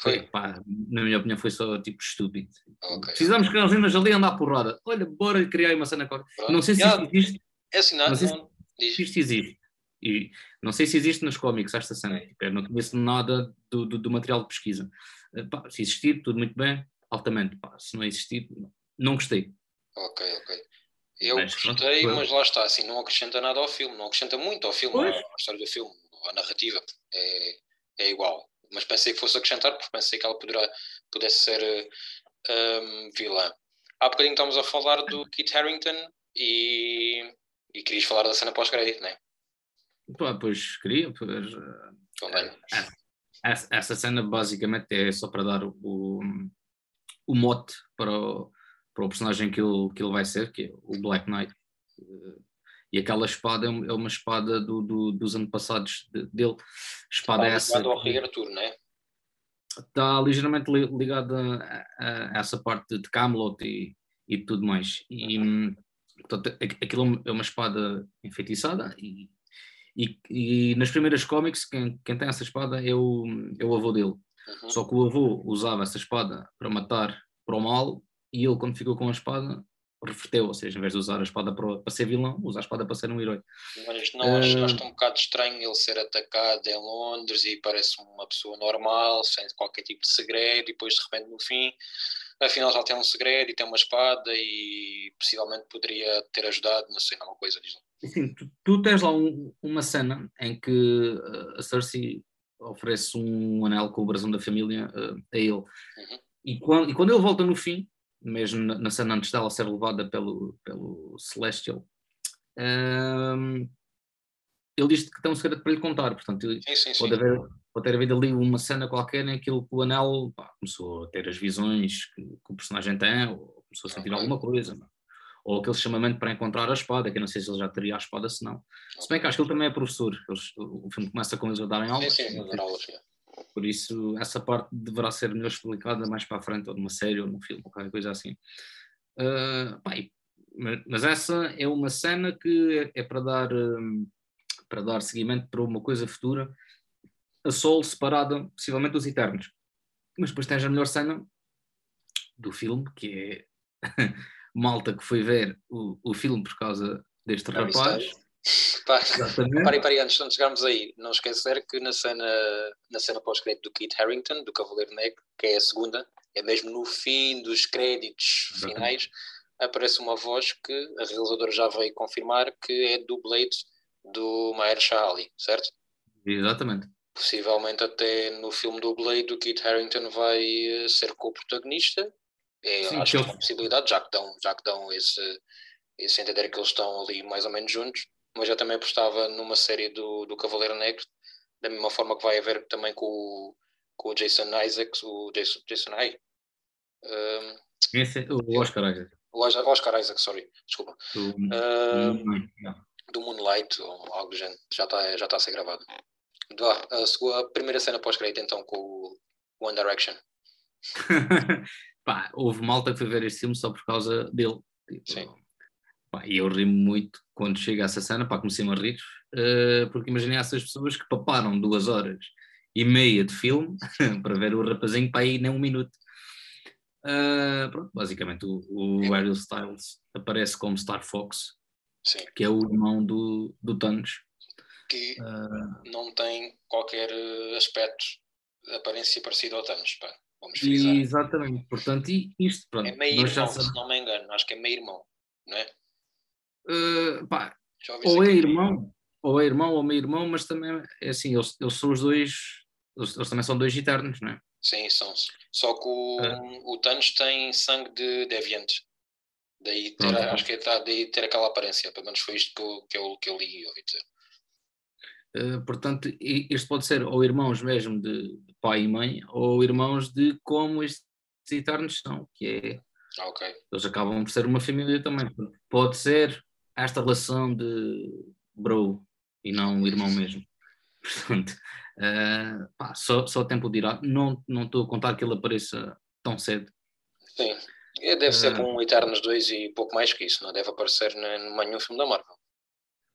foi, pá, na minha opinião, foi só tipo estúpido. Okay. Precisamos que a Angelina ali andar porrada. Olha, bora criar uma cena qualquer. Não sei se yeah. existe. É assim, não, não não, se isto existe. E não sei se existe nos cómics esta cena. Tipo, eu não conheço nada do, do, do material de pesquisa. Eh, pá, se existir, tudo muito bem, altamente. Pá, se não existir, não gostei. Ok, ok. Eu mas, gostei, pronto, mas lá está, assim, não acrescenta nada ao filme, não acrescenta muito ao filme, à, história do filme, a narrativa é, é igual. Mas pensei que fosse acrescentar, porque pensei que ela poderá, pudesse ser um, vilã. Há bocadinho estamos a falar do Kit Harington e, e querias falar da cena pós-crédito, não é? Pois queria, pois, uh, essa, essa cena basicamente é só para dar o, o mote para o, para o personagem que ele, que ele vai ser, que é o Black Knight. E aquela espada é uma espada do, do, dos antepassados dele. Espada está essa. ao Rei Arthur, não é? Está ligeiramente ligada a, a, essa parte de Camelot e, e tudo mais. E, uhum. portanto, aquilo é uma espada enfeitiçada e, e, e nas primeiras cómics quem, quem, tem essa espada é o, é o avô dele. Uhum. Só que o avô usava essa espada para matar para o mal e ele quando ficou com a espada reverteu, ou seja, em vez de usar a espada para, para ser vilão, usa a espada para ser um herói. Mas não uh... achaste um bocado estranho ele ser atacado em Londres e parece uma pessoa normal, sem qualquer tipo de segredo, e depois de repente no fim, afinal já tem um segredo e tem uma espada e possivelmente poderia ter ajudado, não sei, alguma coisa diz Sim, tu, tu tens lá um, uma cena em que uh, a Cersei oferece um anel com o brasão da família uh, a ele. Uhum. E, quando, e quando ele volta no fim, mesmo na, na cena antes dela ser levada pelo, pelo Celestial, um, ele diz que tem um segredo para lhe contar, portanto sim, sim, pode, haver, pode ter havido ali uma cena qualquer em que ele, o anel pá, começou a ter as visões que, que, o personagem tem, ou começou a sentir okay. alguma coisa, ou aquele chamamento para encontrar a espada, que eu não sei se ele já teria a espada, se não. Se bem que acho que ele também é professor, eles, o filme começa com eles a darem aulas. Sim, sim, a dar aulas, por isso, essa parte deverá ser melhor explicada mais para a frente, ou numa série, ou num filme, ou qualquer coisa assim. Uh, mas essa é uma cena que é, é para, dar, um, para dar seguimento para uma coisa futura, a Sol separada, possivelmente, dos Eternos. Mas depois tens a melhor cena do filme, que é [laughs] malta que foi ver o, o filme por causa deste rapaz Pá, parem, parem, antes de chegarmos aí, não esquecer que na cena, na cena pós-crédito do Kit Harrington, do Cavaleiro Negro, que é a segunda, é mesmo no fim dos créditos Exatamente. finais, aparece uma voz que a realizadora já veio confirmar que é do Blade do Mahershala Ali, certo? Exatamente. Possivelmente até no filme do Blade o Kit Harrington vai eh, ser co-protagonista. É, Sim, acho que é uma possibilidade, já que dão, já que dão esse, esse entender que eles estão ali mais ou menos juntos mas eu também apostava numa série do, do Cavaleiro Negro, da mesma forma que vai haver também com o, com o Jason Isaacs, o Jason, Jason I. Um, Esse, é o Oscar Isaac. O Oscar Isaac, sorry, desculpa. Do, um, do Moonlight, ou algo do género, já está já tá a ser gravado. A, sua primeira cena pós-crédito então com o One Direction. [laughs] Pá, houve malta que foi ver este filme só por causa dele. Tipo, Sim. E eu ri muito quando chega essa cena, pá, comecei a rir, uh, porque imaginei essas pessoas que paparam duas horas e meia de filme [laughs] para ver o rapazinho para aí nem um minuto. Uh, pronto, basicamente o, o Ariel Styles aparece como Star Fox, Sim. que é o irmão do, do Thanos. Que uh, não tem qualquer aspecto, aparência parecida ao Thanos, pá. Vamos frisar. Exatamente, portanto, e isto, pronto. É meio irmão, se não me engano, acho que é meio irmão, não é? Uh, pá, ou é irmão, ou é irmão ou meio irmão, mas também é assim, eles, eles são os dois, eles, eles, também são dois eternos, não é? Sim, são. Só que o, uh. o Thanos tem sangue de deviante. Daí ter, Pronto. acho que é, tá, daí ter aquela aparência, pelo menos foi isto que eu, que eu, que eu li e ouvi dizer. Uh, portanto, isto pode ser ou irmãos mesmo de pai e mãe, ou irmãos de como estes eternos são, que é. Ah, okay. Eles acabam por ser uma família também. Pode ser esta relação de bro e não irmão mesmo. [laughs] Portanto, uh, pá, só, só o tempo dirá. Não estou a contar que ele apareça tão cedo. Sim, é, deve uh, ser com um Eternos 2 e pouco mais que isso, não deve aparecer em nenhum filme da Marvel.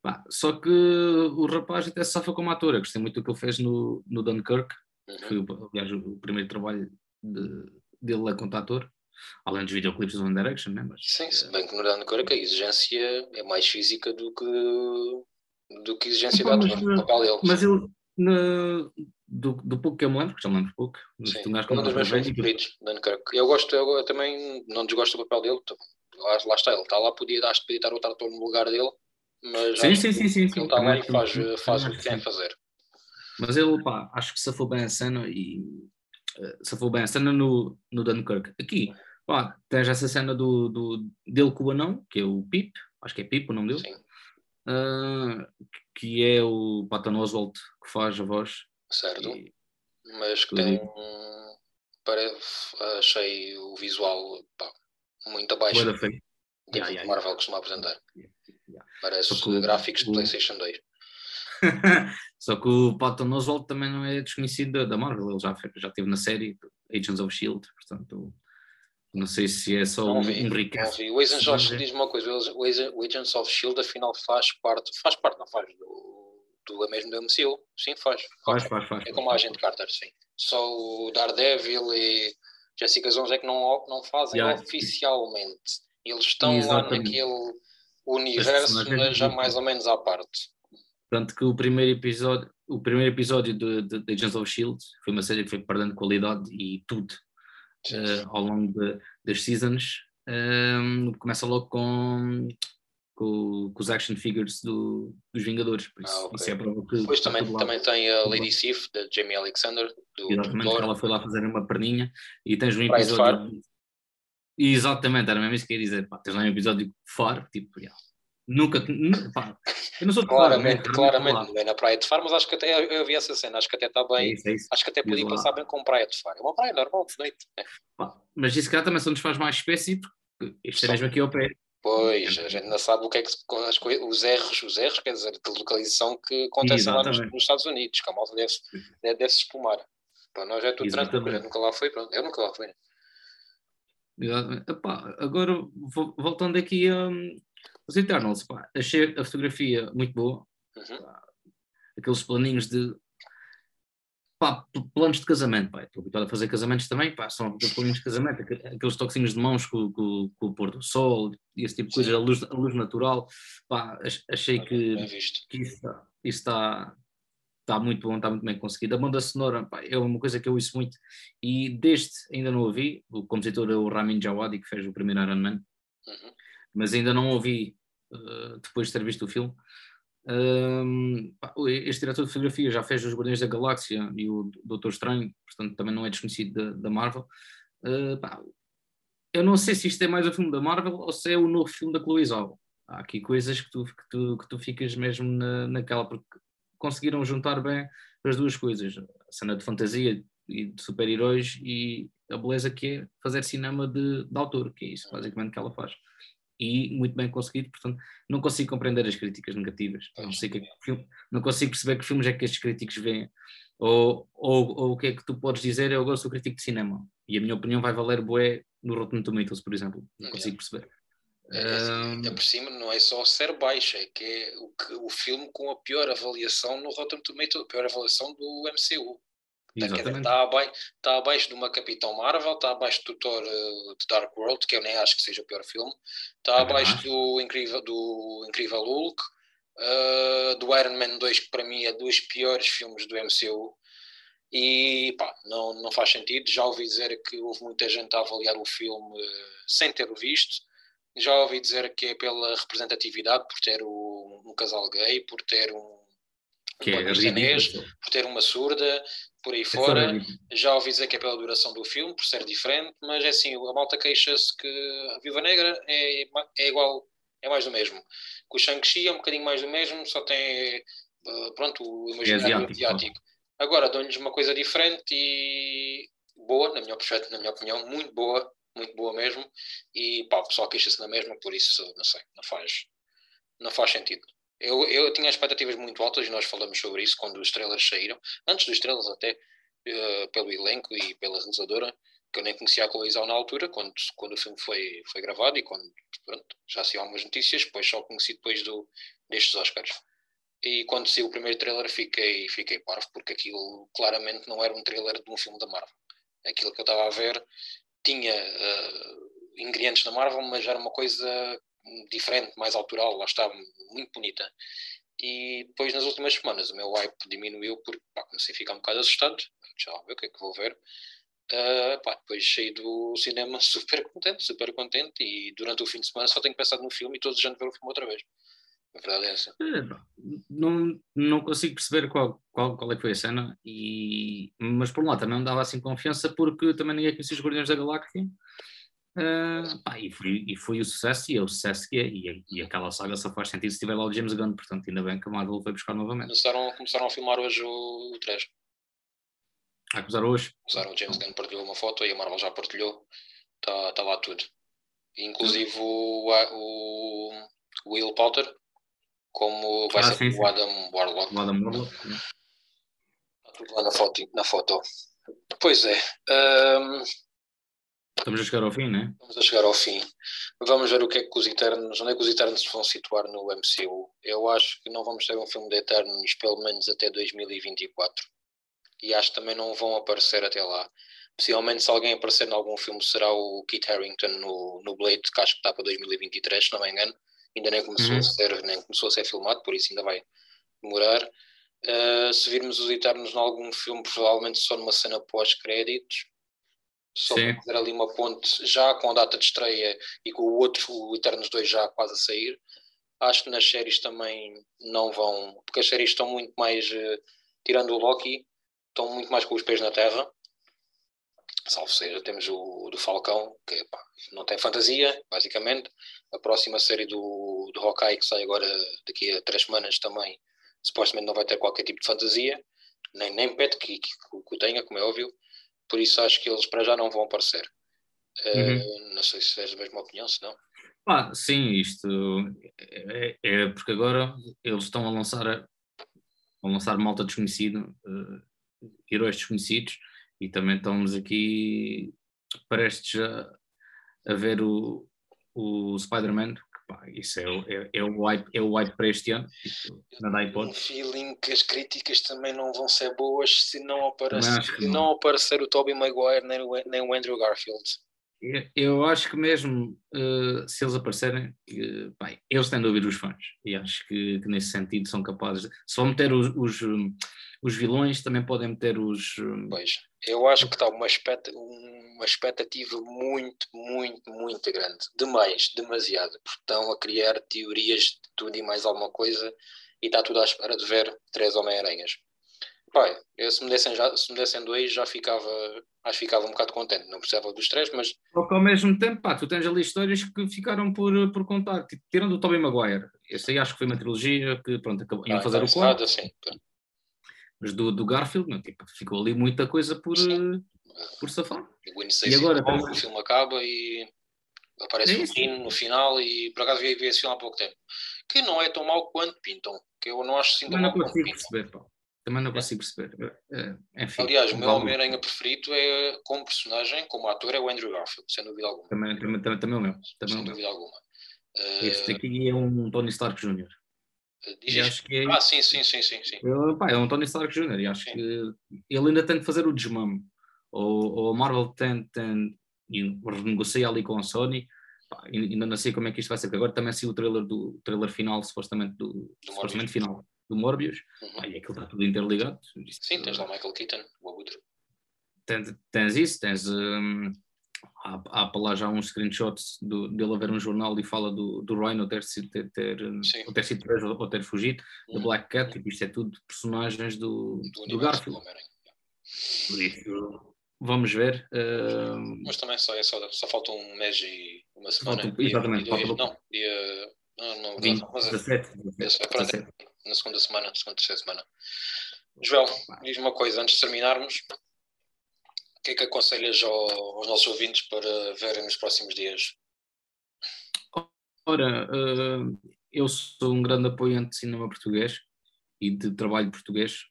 Pá, só que o rapaz até se safa como ator. Eu gostei muito do que ele fez no, no Dunkirk, uhum. que foi, aliás, o primeiro trabalho de, dele é como ator além dos videoclipes do One Direction, né? Mas, Sim, se bem que no Dunkirk a exigência é mais física do que do que exigência da do papel dele. Mas ele, do, do pouco que eu me lembro, que já me lembro pouco, Sim, um dos meus favoritos, Dunkirk. Eu gosto, eu, eu, também não desgosto do papel dele, lá, lá está, ele está lá, podia, acho, podia estar outro ator no lugar dele, mas sim, sim, sim, sim, ele está lá e faz, faz o que tem a fazer. Mas ele, pá, acho que se for bem a cena e uh, se for bem a cena no, no Dunkirk. Aqui, Pá, tens essa cena do, do, dele com o anão, que é o Pip, acho que é Pip o nome dele, uh, que é o Patton Oswalt que faz a voz. Certo, e, mas que tem um. Achei o visual pá, muito abaixo do que yeah, yeah, Marvel yeah. costuma apresentar. Parece o, gráficos de PlayStation 2. [laughs] Só que o Patton Oswalt também não é desconhecido da Marvel, ele já, já esteve na série Agents of Shield, portanto não sei se é só não um, vi, um recast. O Agents of Shield diz uma coisa, o Agents of Shield afinal faz parte, faz parte, não faz do, do é mesmo do MCU, sim faz. Faz, faz, faz. É como a Agente Carter, sim. Só o Daredevil e Jessica Jones é que não, não fazem yeah. oficialmente. Eles estão Exatamente. lá naquele universo, mas já mais ou menos à parte. Tanto que o primeiro episódio, o primeiro episódio de, de, de Agents of Shield foi uma série que foi perdendo qualidade e tudo uh, ao longo de, das seasons. Um, ehm, começa logo com, com, com, os action figures do, dos Vingadores. Por isso, ah, okay. isso é prova que. Depois também, também tem a Lady Sif, da Jamie Alexander. Do, Exatamente, do ela foi lá fazer uma perninha e tens um episódio. Exatamente, era mesmo isso que eu ia dizer. Pá, tens lá um episódio Far, tipo, yeah, Nunca, pá, eu não sou de Claramente, fora, claramente, não é na Praia de Faro, mas acho que até eu vi essa cena, acho que até está bem, é isso, é isso. acho que até podia passar bem com Praia de Faro. É uma praia normal, de noite. É. mas isso cá também só nos faz mais espécie, porque este é mesmo aqui ao pé. Pois, a gente não sabe o que é que as coisas, os erros, os erros, quer dizer, de localização que acontecem lá nos, nos, Estados Unidos, que a malta deve, deve, deve se espumar. Para nós é tudo tranquilo, eu nunca lá fui, pronto, eu nunca lá fui. Epá, agora, voltando aqui a, os Eternals, pá, achei a fotografia muito boa. Uhum. Pá, aqueles planinhos de. Pá, planos de casamento, pá. Estou habituado a fazer casamentos também, pá, são aqueles planinhos de casamento, aqueles toquezinhos de mãos com, com, com o pôr do sol e esse tipo de coisa, a luz, a luz natural. Pá, achei que, que isso, está, está, está muito bom, está muito bem conseguido. A banda sonora pá, é uma coisa que eu ouço muito e deste ainda não ouvi. O compositor é o Ramin Djawadi, que fez o primeiro Iron Man, uhum. mas ainda não ouvi depois de ter visto o filme. Este diretor de fotografia já fez os Guardiões da Galáxia e o Doutor Estranho, portanto também não é desconhecido da, Marvel. Pá, eu não sei se isto é mais o filme da Marvel ou se é o novo filme da Chloe Zhao. Há aqui coisas que tu, que tu, que tu ficas mesmo na, naquela, porque conseguiram juntar bem as duas coisas, a cena de fantasia e de super-heróis e a beleza que é fazer cinema de, de autor, que é isso basicamente que ela faz e muito bem conseguido, portanto não consigo compreender as críticas negativas, não, sei que, é não consigo perceber que filmes é que estes críticos veem, ou, ou, ou, o que é que tu podes dizer, eu gosto do crítico de cinema, e a minha opinião vai valer bué no Rotten Tomatoes, por exemplo, não consigo perceber. É, assim, ainda por cima não é só ser baixa, é que é o, que, o filme com a pior avaliação no Rotten Tomatoes, a pior avaliação do MCU. Está abaixo, está abaixo de uma Capitão Marvel, está abaixo do Thor uh, de Dark World, que eu nem acho que seja o pior filme, está é abaixo do Incrível, do Incrível Hulk, uh, do Iron Man 2, que para mim é dos piores filmes do MCU. E pá, não, não faz sentido. Já ouvi dizer que houve muita gente a avaliar o filme uh, sem ter o visto. Já ouvi dizer que é pela representatividade, por ter o, um casal gay, por ter um, que um é por ter uma surda, por aí é fora. Já ouvi dizer que é pela duração do filme, por ser diferente, mas é assim, a malta queixa-se que a Viva Negra é, é igual, é mais do mesmo. Que o Shang-Chi é um bocadinho mais do mesmo, só tem, eh, pronto, o imaginário é asiático. Agora, dou-lhes uma coisa diferente e boa, na minha, na minha opinião, muito boa, muito boa mesmo. E pá, o pessoal queixa-se na mesma, por isso, não sei, não faz, não faz sentido. Eu, eu tinha expectativas muito altas e nós falamos sobre isso quando os trailers saíram, antes dos trailers até, uh, pelo elenco e pela realizadora, que eu nem conhecia a Colisão na altura, quando, quando o filme foi, foi gravado e quando pronto, já saíram algumas notícias, depois só conheci depois do, destes Oscars. E quando saiu o primeiro trailer fiquei, fiquei parvo, porque aquilo claramente não era um trailer de um filme da Marvel. Aquilo que eu estava a ver tinha uh, ingredientes da Marvel, mas era uma coisa diferente, mais autoral, lá está, muito bonita. E depois nas últimas semanas o meu hype diminuiu porque pá, comecei a ficar um bocado assustado. Já ver o que é que vou ver. Uh, pá, depois saí do cinema [laughs] super contente, super contente. E durante o fim de semana só tenho pensado no filme e os anos ver o filme outra vez. A verdade é essa. É, não, não consigo perceber qual, qual, qual é que foi a cena, e, mas por um lado também me dava assim confiança porque também ninguém conhecia os Guardiões da Galáxia Uh, pá, e, foi, e foi o sucesso, e é o sucesso que é, e, e aquela saga só faz sentido se tiver lá o James Gunn, portanto, ainda bem que a Marvel foi buscar novamente. Começaram, começaram a filmar hoje o, o 3. Ah, começaram hoje? Começaram, o James Gunn partilhou uma foto e a Marvel já partilhou, está tá lá tudo. Inclusive o, o, o Will Potter, como vai ah, ser sim, o Adam Warlock. O Adam Warlock. Está tudo lá na foto. Na foto. Pois é. Um, Estamos a chegar ao fim, não é? Estamos a chegar ao fim. Vamos ver o que é que os Eternos, onde é que os Eternos vão situar no MCU. Eu acho que não vamos ter um filme de Eternos pelo menos até 2024. E acho que também não vão aparecer até lá. Possivelmente se alguém aparecer em algum filme será o Kit Harington no, no Blade, que acho que está para 2023, se não me engano. Ainda nem começou, uhum. a ser, nem começou a ser filmado, por isso ainda vai demorar. Uh, se virmos os Eternos em algum filme, provavelmente só numa cena pós-créditos só para fazer ali uma ponte já com a data de estreia e com o outro, o Eternos 2 já quase a sair. Acho que nas séries também não vão, porque as séries estão muito mais, uh, tirando o Loki, estão muito mais com os pés na terra. Salvo seja, temos o do Falcão, que pá, não tem fantasia, basicamente. A próxima série do, do Hawkeye, que sai agora daqui a três semanas também, supostamente não vai ter qualquer tipo de fantasia, nem, nem pede que, que, que o tenha, como é óbvio por isso acho que eles para já não vão aparecer. Uhum. Uh, não sei se és da mesma opinião, se não. Ah, sim, isto é, é, porque agora eles estão a lançar a, a lançar malta desconhecida, uh, heróis desconhecidos, e também estamos aqui prestes a, a ver o, o Spider-Man, Pá, isso é, é, é, o hype, é o hype para este ano. Tipo, não dá hipótese. Um feeling que as críticas também não vão ser boas se não aparecer, se não. não aparecer o Tobey Maguire nem o, nem o Andrew Garfield. Eu acho que mesmo uh, se eles aparecerem, bem, eles têm de ouvir os fãs e acho que, que nesse sentido são capazes. De, se vão meter os, os, os, vilões, também podem meter os. Pois, eu acho que está uma, expect, uma expectativa muito, muito, muito grande. Demais, demasiado. Porque estão a criar teorias de tudo e mais alguma coisa e está tudo à espera de ver três Homem-Aranhas. Pai, eu, se, me dessem já, se me dessem dois já ficava, acho que ficava um bocado contente, não precisava dos três, mas... Porque ao mesmo tempo, pá, tu tens ali histórias que ficaram por, por contar, tipo, tirando o Tobey Maguire, esse aí acho que foi uma trilogia que, pronto, acabou, iam ah, fazer o quarto. Assim, mas do, do Garfield, não, tipo, ficou ali muita coisa por, uh, por safar. E agora... o filme acaba e aparece é o Kino no final e por acaso vi, vi esse filme há pouco tempo. Que não é tão mau quanto pintam, que eu não acho assim tão mau quanto pintam. Perceber, pá. Também não consigo perceber. É, enfim, Aliás, o meu Homem-Aranha preferido é, como personagem, como ator, é o Andrew Garfield, sem dúvida alguma. Também, também, também, também o meu. Também sem dúvida alguma. Este aqui é um Tony Stark Jr. Acho que é... Ah, sim, sim, sim, sim. sim. Eu, pá, é um Tony Stark Jr. e acho sim. que ele ainda tem de fazer o desmame. Ou, ou a Marvel tem, tem e renegocia ali com a Sony. Pá, ainda não sei como é que isto vai ser, porque agora também saiu o trailer, do, o trailer final, supostamente, do, do supostamente final do Morbius, uhum. aí aquilo está tudo interligado. Sim, tens lá Michael Keaton, o outro. Tens, tens isso, tens. Um, há, há para lá já uns screenshots do, dele a ver um jornal e fala do, do Rhino ter, ter, ter, hum, ou ter sido preso ou ter fugido, uhum. da Black Cat, tipo, isto é tudo personagens do, do, do Garfield. Por isso, vamos ver. Uh... Mas também só, é só, só falta um mês e uma semana. Falta, exatamente, dia, falta... Não, dia. Não, não, 20, não, mas, 17, 17, 17 na segunda semana, segunda, terceira semana. Joel, diz uma coisa antes de terminarmos. O que é que aconselhas aos nossos ouvintes para verem nos próximos dias? Ora, uh, eu sou um grande apoiante de cinema português e de trabalho português,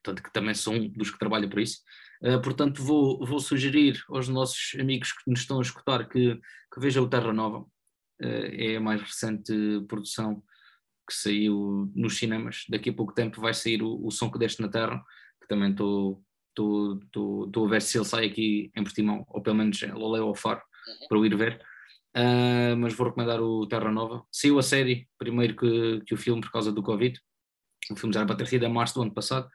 tanto que também sou um dos que trabalha por isso. Uh, portanto, vou, vou sugerir aos nossos amigos que nos estão a escutar que, que vejam o Terra Nova. Uh, é a mais recente produção que saiu nos cinemas. Daqui a pouco tempo vai sair o, o Som que Deste na Terra, que também estou a ver se ele sai aqui em Portimão, ou pelo menos em Lolé ou Faro, uhum. para o ir ver. Uh, mas vou recomendar o Terra Nova. Saiu a série primeiro que, que o filme por causa do Covid. O filme já era para ter sido em março do ano passado.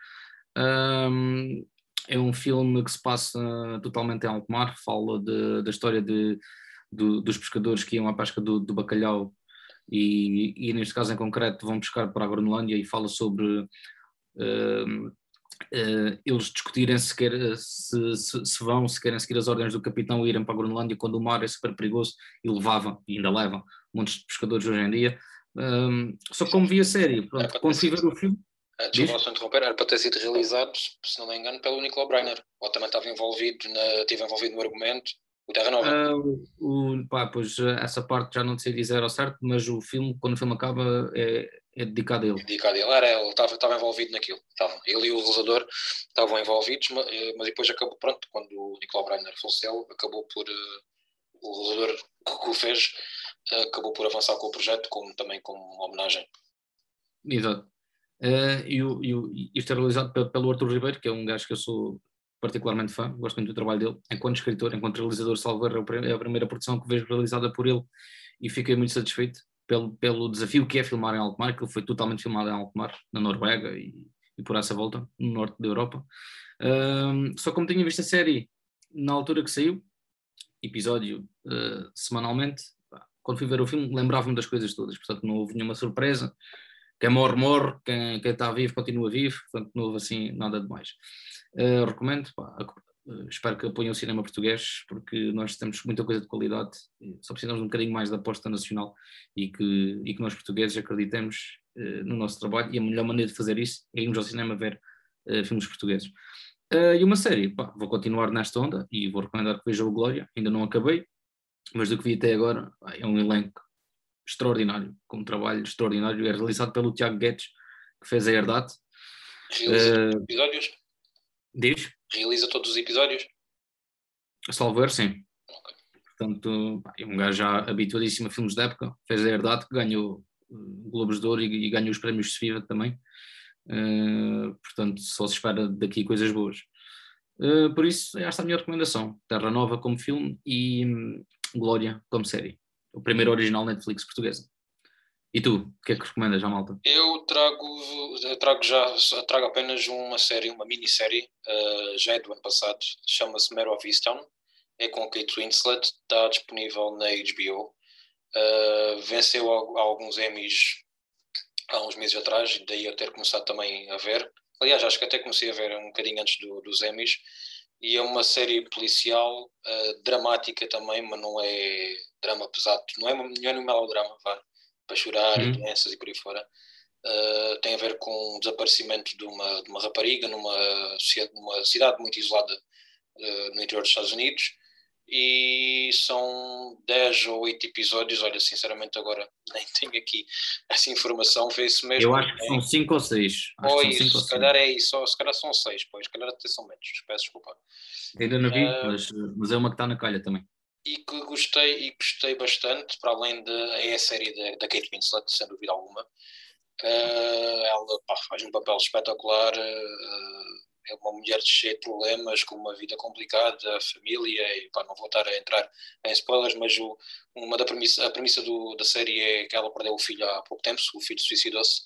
Um, é um filme que se passa totalmente em alto mar, fala de, da história de, de, dos pescadores que iam à pesca do, do bacalhau e, e, neste caso em concreto vão buscar para a Groenlândia e fala sobre uh, eles discutirem se, se, se, se, vão, se querem seguir as ordens do capitão e irem para a Groenlândia quando o mar é super perigoso e levavam, e ainda levam, muitos de pescadores hoje em dia. Um, só como vi a série, pronto, quando fui ver o filme. Desculpa só interromper, era para ter sido realizado, se não me engano, pelo Nicolau Breiner, ou também estava envolvido, na, esteve envolvido no argumento, o Terra Nova. Uh, o, pá, pois essa parte já não sei dizer ao certo, mas o filme, quando o filme acaba, é, é dedicado a ele. Dedicado a ele, era, ele estava, estava envolvido naquilo. Estava. Ele e o realizador estavam envolvidos, mas, eh, mas depois acabou, pronto, quando o Nicolau Breiner faleceu, acabou por, uh, o realizador que o fez, uh, acabou por avançar com o projeto, como, também como uma homenagem. Exato. Uh, e, o, e o, isto é realizado pelo Arthur Ribeiro, que é um gajo que eu sou particularmente fã, gosto muito do trabalho dele, enquanto escritor, enquanto realizador, Salver é a primeira produção que vejo realizada por ele e fiquei muito satisfeito pelo, pelo desafio que é filmar em Alkmaar, que ele foi totalmente filmado em Alkmaar, na Noruega e, e por essa volta, no norte da Europa. Uh, só como tinha visto a série na altura que saiu, episódio uh, semanalmente, quando fui ver o filme lembrava-me das coisas todas, portanto não houve nenhuma surpresa, quem morre, morre, quem, quem está vivo continua vivo, portanto não houve assim nada de mais. Uh, recomendo, pá, espero que apoiem o cinema português, porque nós temos muita coisa de qualidade, só precisamos de um bocadinho mais de aposta nacional e que, e que nós portugueses acreditemos uh, no nosso trabalho e a melhor maneira de fazer isso é irmos ao cinema ver filmes portugueses. e uma série, pá, vou continuar nesta onda e vou recomendar que vejam o Glória, ainda não acabei, mas do que vi até agora é um elenco extraordinário, com um trabalho extraordinário, é realizado pelo Tiago Guedes, que fez a Herdade. Uh, episódios? Diz? Realiza todos os episódios? Salver, sim. Okay. Portanto, é um gajo já habituadíssimo a filmes da época, fez a Herdade, que ganhou uh, Globos de Ouro e, e ganhou os prémios de FIFA também. Uh, portanto, só se espera daqui coisas boas. Uh, por isso, esta é a minha recomendação: Terra Nova como filme e um, Glória como série o primeiro original Netflix portuguesa. E tu, o que é que recomendas à malta? Eu trago, trago já trago apenas uma série, uma minissérie, uh, já é do ano passado, chama-se Mare of Easttown, é com Kate Winslet, está disponível na HBO. Uh, eh, venceu alguns Emmys há uns meses atrás, daí eu ter começado também a ver. Aliás, acho que até comecei a ver um bocadinho antes do, dos Emmys. E é uma série policial, uh, dramática também, mas não é drama pesado, não é, não é um melodrama, vá, para chorar uhum. e doenças e por aí fora. Uh, tem a ver com o desaparecimento de uma, de uma rapariga numa, numa cidade muito isolada uh, no interior dos Estados Unidos e são 10 ou 8 episódios. Olha, sinceramente, agora [laughs] nem tenho aqui essa informação. Vê-se mesmo. Eu acho que são 5 ou 6. Ou isso, se calhar é isso, se calhar são 6, pois, se calhar até são menos. Peço desculpa. Ainda não vi, uh, mas, mas é uma que está na calha também e que gostei e gostei bastante, para além de é a série da, Kate Winslet, sem dúvida alguma. Uh, ela pá, faz um papel espetacular, uh, é uma mulher cheia de problemas, com uma vida complicada, família, e pá, não vou estar a entrar em spoilers, mas o, uma da premissa, a premissa do, da série é que ela perdeu o filho há pouco tempo, o filho suicidou-se,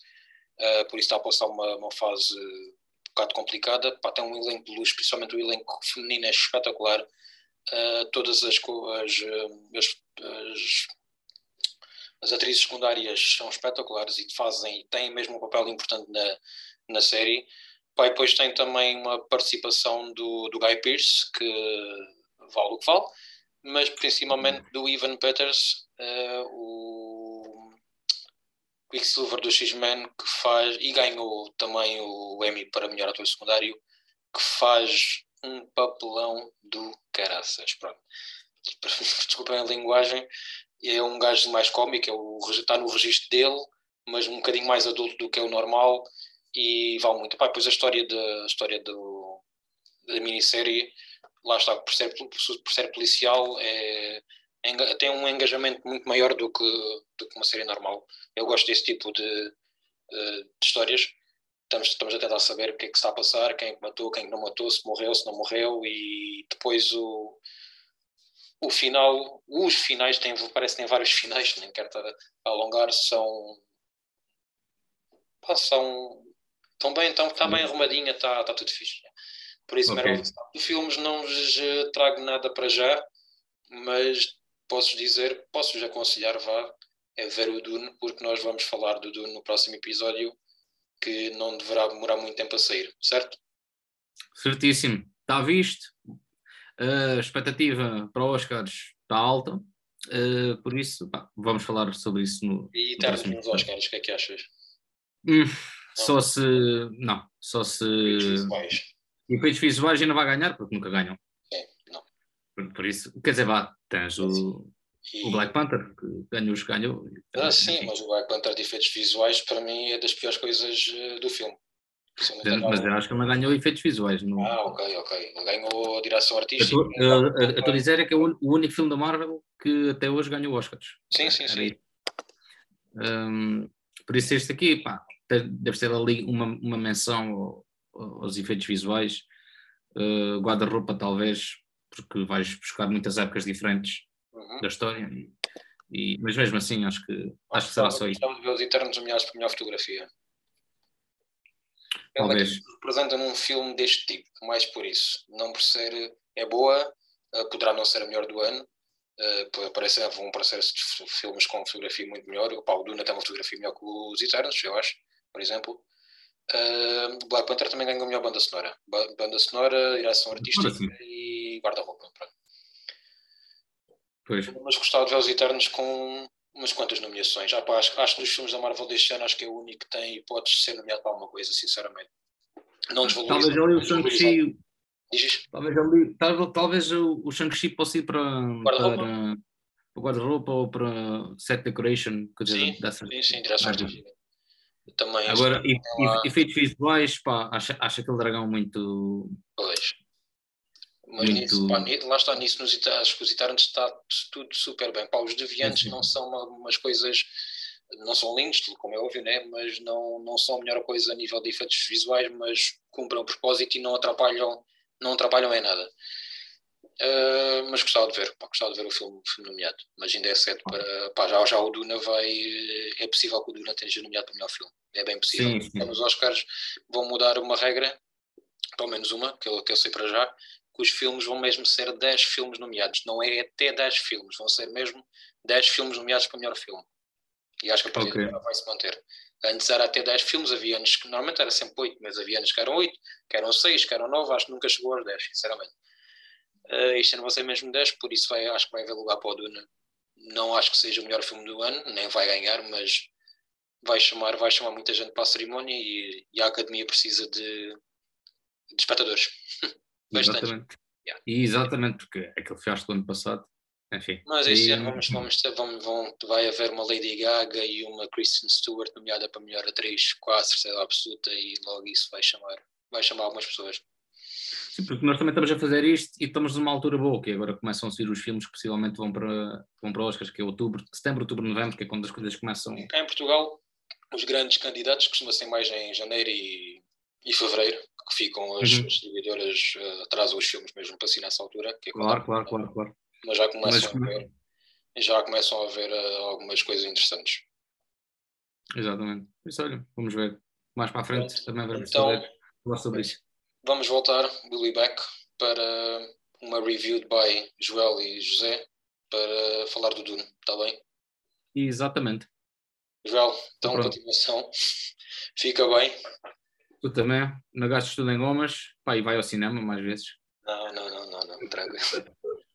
uh, por isso está a passar uma, uma fase um bocado complicada. Pá, tem um elenco de luz, principalmente o elenco feminino é espetacular todas as, as, as, as, atrizes secundárias são espetaculares e fazem têm mesmo um papel importante na, na série. Pai, depois tem também uma participação do, do Guy Pearce, que vale o que vale, mas principalmente do Ivan Peters, uh, o Quicksilver do X-Men, que faz, e ganhou também o Emmy para melhor ator secundário, que faz um papelão do caraças. Pronto. [laughs] Desculpem a linguagem, é um gajo mais cómico, é o, está no registro dele, mas um bocadinho mais adulto do que é o normal e vale muito. Pá, depois a história, de, a história do, da minissérie, lá está, por ser, por ser policial, é, é, tem um engajamento muito maior do que, do que uma série normal. Eu gosto desse tipo de, de histórias estamos, estamos a tentar saber o que é que está a passar, quem é matou, quem é que não matou, se morreu, se não morreu, e depois o, o final, os finais têm, parece que têm vários finais, nem quero estar a alongar, são. Pá, são. Estão bem, estão, está bem arrumadinha, está, está tudo fixe. Por isso, okay. de filmes não vos eh, trago nada para já, mas posso dizer, posso-vos aconselhar, vá, é ver o Dune, porque nós vamos falar do Dune no próximo episódio que não deverá demorar muito tempo a sair, certo? Certíssimo. Está visto. A expectativa para Oscars está alta, uh, por isso pá, vamos falar sobre isso no. E termos nos Oscars, o que é que achas? Hum, só se. Não, só se. E efeitos visuais ainda vai ganhar, porque nunca ganham. É, não. Por, por, isso, quer dizer, vá, tens o. E... O Black Panther, que ganhou os ganhou. Ah, sim, mas o Black Panther de efeitos visuais, para mim, é das piores coisas uh, do filme. Mas eu acho que ele não ganhou efeitos visuais. Não... Ah, ok, ok. Ele ganhou a direção artística. Eu estou a dizer é que é o único filme da Marvel que até hoje ganhou Oscars. Sim, sim, sim. Um, por isso este aqui, pá, deve ter ali uma, uma menção aos efeitos visuais. Uh, Guarda-roupa talvez, porque vais buscar muitas épocas diferentes uhum. da história. E, e, mas mesmo assim, acho que, acho que será só isso. Estamos a ver os Eternos nomeados por melhor fotografia. Talvez. representa num filme deste tipo, mais por isso. Não por ser. É boa, eh, poderá não ser a melhor do ano. Uh, parece, vão aparecer filmes com fotografia muito melhor. O Paulo Duna tem uma fotografia melhor que os Eternos, eu acho, por exemplo. Uh, Black Panther também ganhou a melhor banda sonora. Banda sonora, direção artística e guarda-roupa. Pois. Mas gostava de ver os Eternos com umas quantas nomeações. Ah, pá, acho, acho que dos filmes da Marvel deste ano acho que é o único que tem hipóteses de ser nomeado para alguma coisa, sinceramente. Não desvaloriza. Talvez ali o Shang-Chi. Talvez, ali, talvez, talvez o, o Shang-Chi possa ir para guarda-roupa guarda ou para set decoration. Sim, dessa, sim, sim, direção Também. Agora, e, efeitos visuais, pá, acha, acha aquele dragão muito. Pois. Mas muito... nisso, pá, lá está nisso, nos acho que os Eternos está tudo super bem. Pá, os deviantes não são uma, umas coisas, não são lindos, como é óbvio, né? mas não, não são a melhor coisa a nível de efeitos visuais, mas cumprem o propósito e não atrapalham, não atrapalham em nada. Uh, mas gostava de ver, pá, gostava de ver o filme, filme nomeado, mas ainda é cedo para. Pá, já, já o Duna vai. É possível que o Duna esteja nomeado para o melhor filme, é bem possível. Sim, sim. Nos Oscars vão mudar uma regra, pelo menos uma, que eu, que eu sei para já, que os filmes vão mesmo ser 10 filmes nomeados, não é até 10 filmes, vão ser mesmo 10 filmes nomeados para o melhor filme. E acho que a partir okay. vai se manter. Antes era até 10 filmes, havia anos que normalmente era sempre 8, mas havia anos que eram 8, que eram 6, que eram 9, acho que nunca chegou aos 10, sinceramente. Uh, este ano vai ser mesmo 10, por isso vai, acho que vai haver lugar para o Duna. Não acho que seja o melhor filme do ano, nem vai ganhar, mas vai chamar, vai chamar muita gente para a cerimónia e, e a Academia precisa de, de espectadores. [laughs] Bastante. Exatamente. Yeah. E exatamente, porque aquele fiasco do ano passado, enfim. Mas este e... ano vamos, vamos ter, vamos, vamos, vai haver uma Lady Gaga e uma Kristen Stewart nomeada para melhor atriz, quase terceira absoluta, e logo isso vai chamar, vai chamar algumas pessoas. Sim, porque nós também estamos a fazer isto e estamos numa altura boa, que agora começam a sair os filmes que possivelmente vão para, vão para Oscars, que é outubro, setembro, outubro, novembro, que é quando as coisas começam. Cá em Portugal, os grandes candidatos costumam ser mais em janeiro e, e fevereiro, que ficam as, uhum. distribuidoras uh, atrasam os filmes mesmo para si nessa altura. É claro, claro, claro, claro. Mas já começam mas, a ver, já começam a ver uh, algumas coisas interessantes. Exatamente. Isso olha, vamos ver. Mais para a frente Pronto. também vamos então, falar sobre isso. Vamos voltar, Billy Back, para uma review by Joel e José para falar do Dune, está bem? Exatamente. Joel, então, continuação. [laughs] Fica bem. Tu também, não gastas tudo em gomas, pá, e vai ao cinema mais vezes. Não, não, não, não, não tranquilo.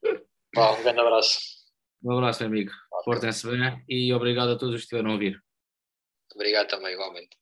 [laughs] Um grande abraço. Um abraço, amigo. Okay. Portem-se bem e obrigado a todos que estiveram a ouvir. Obrigado também, igualmente.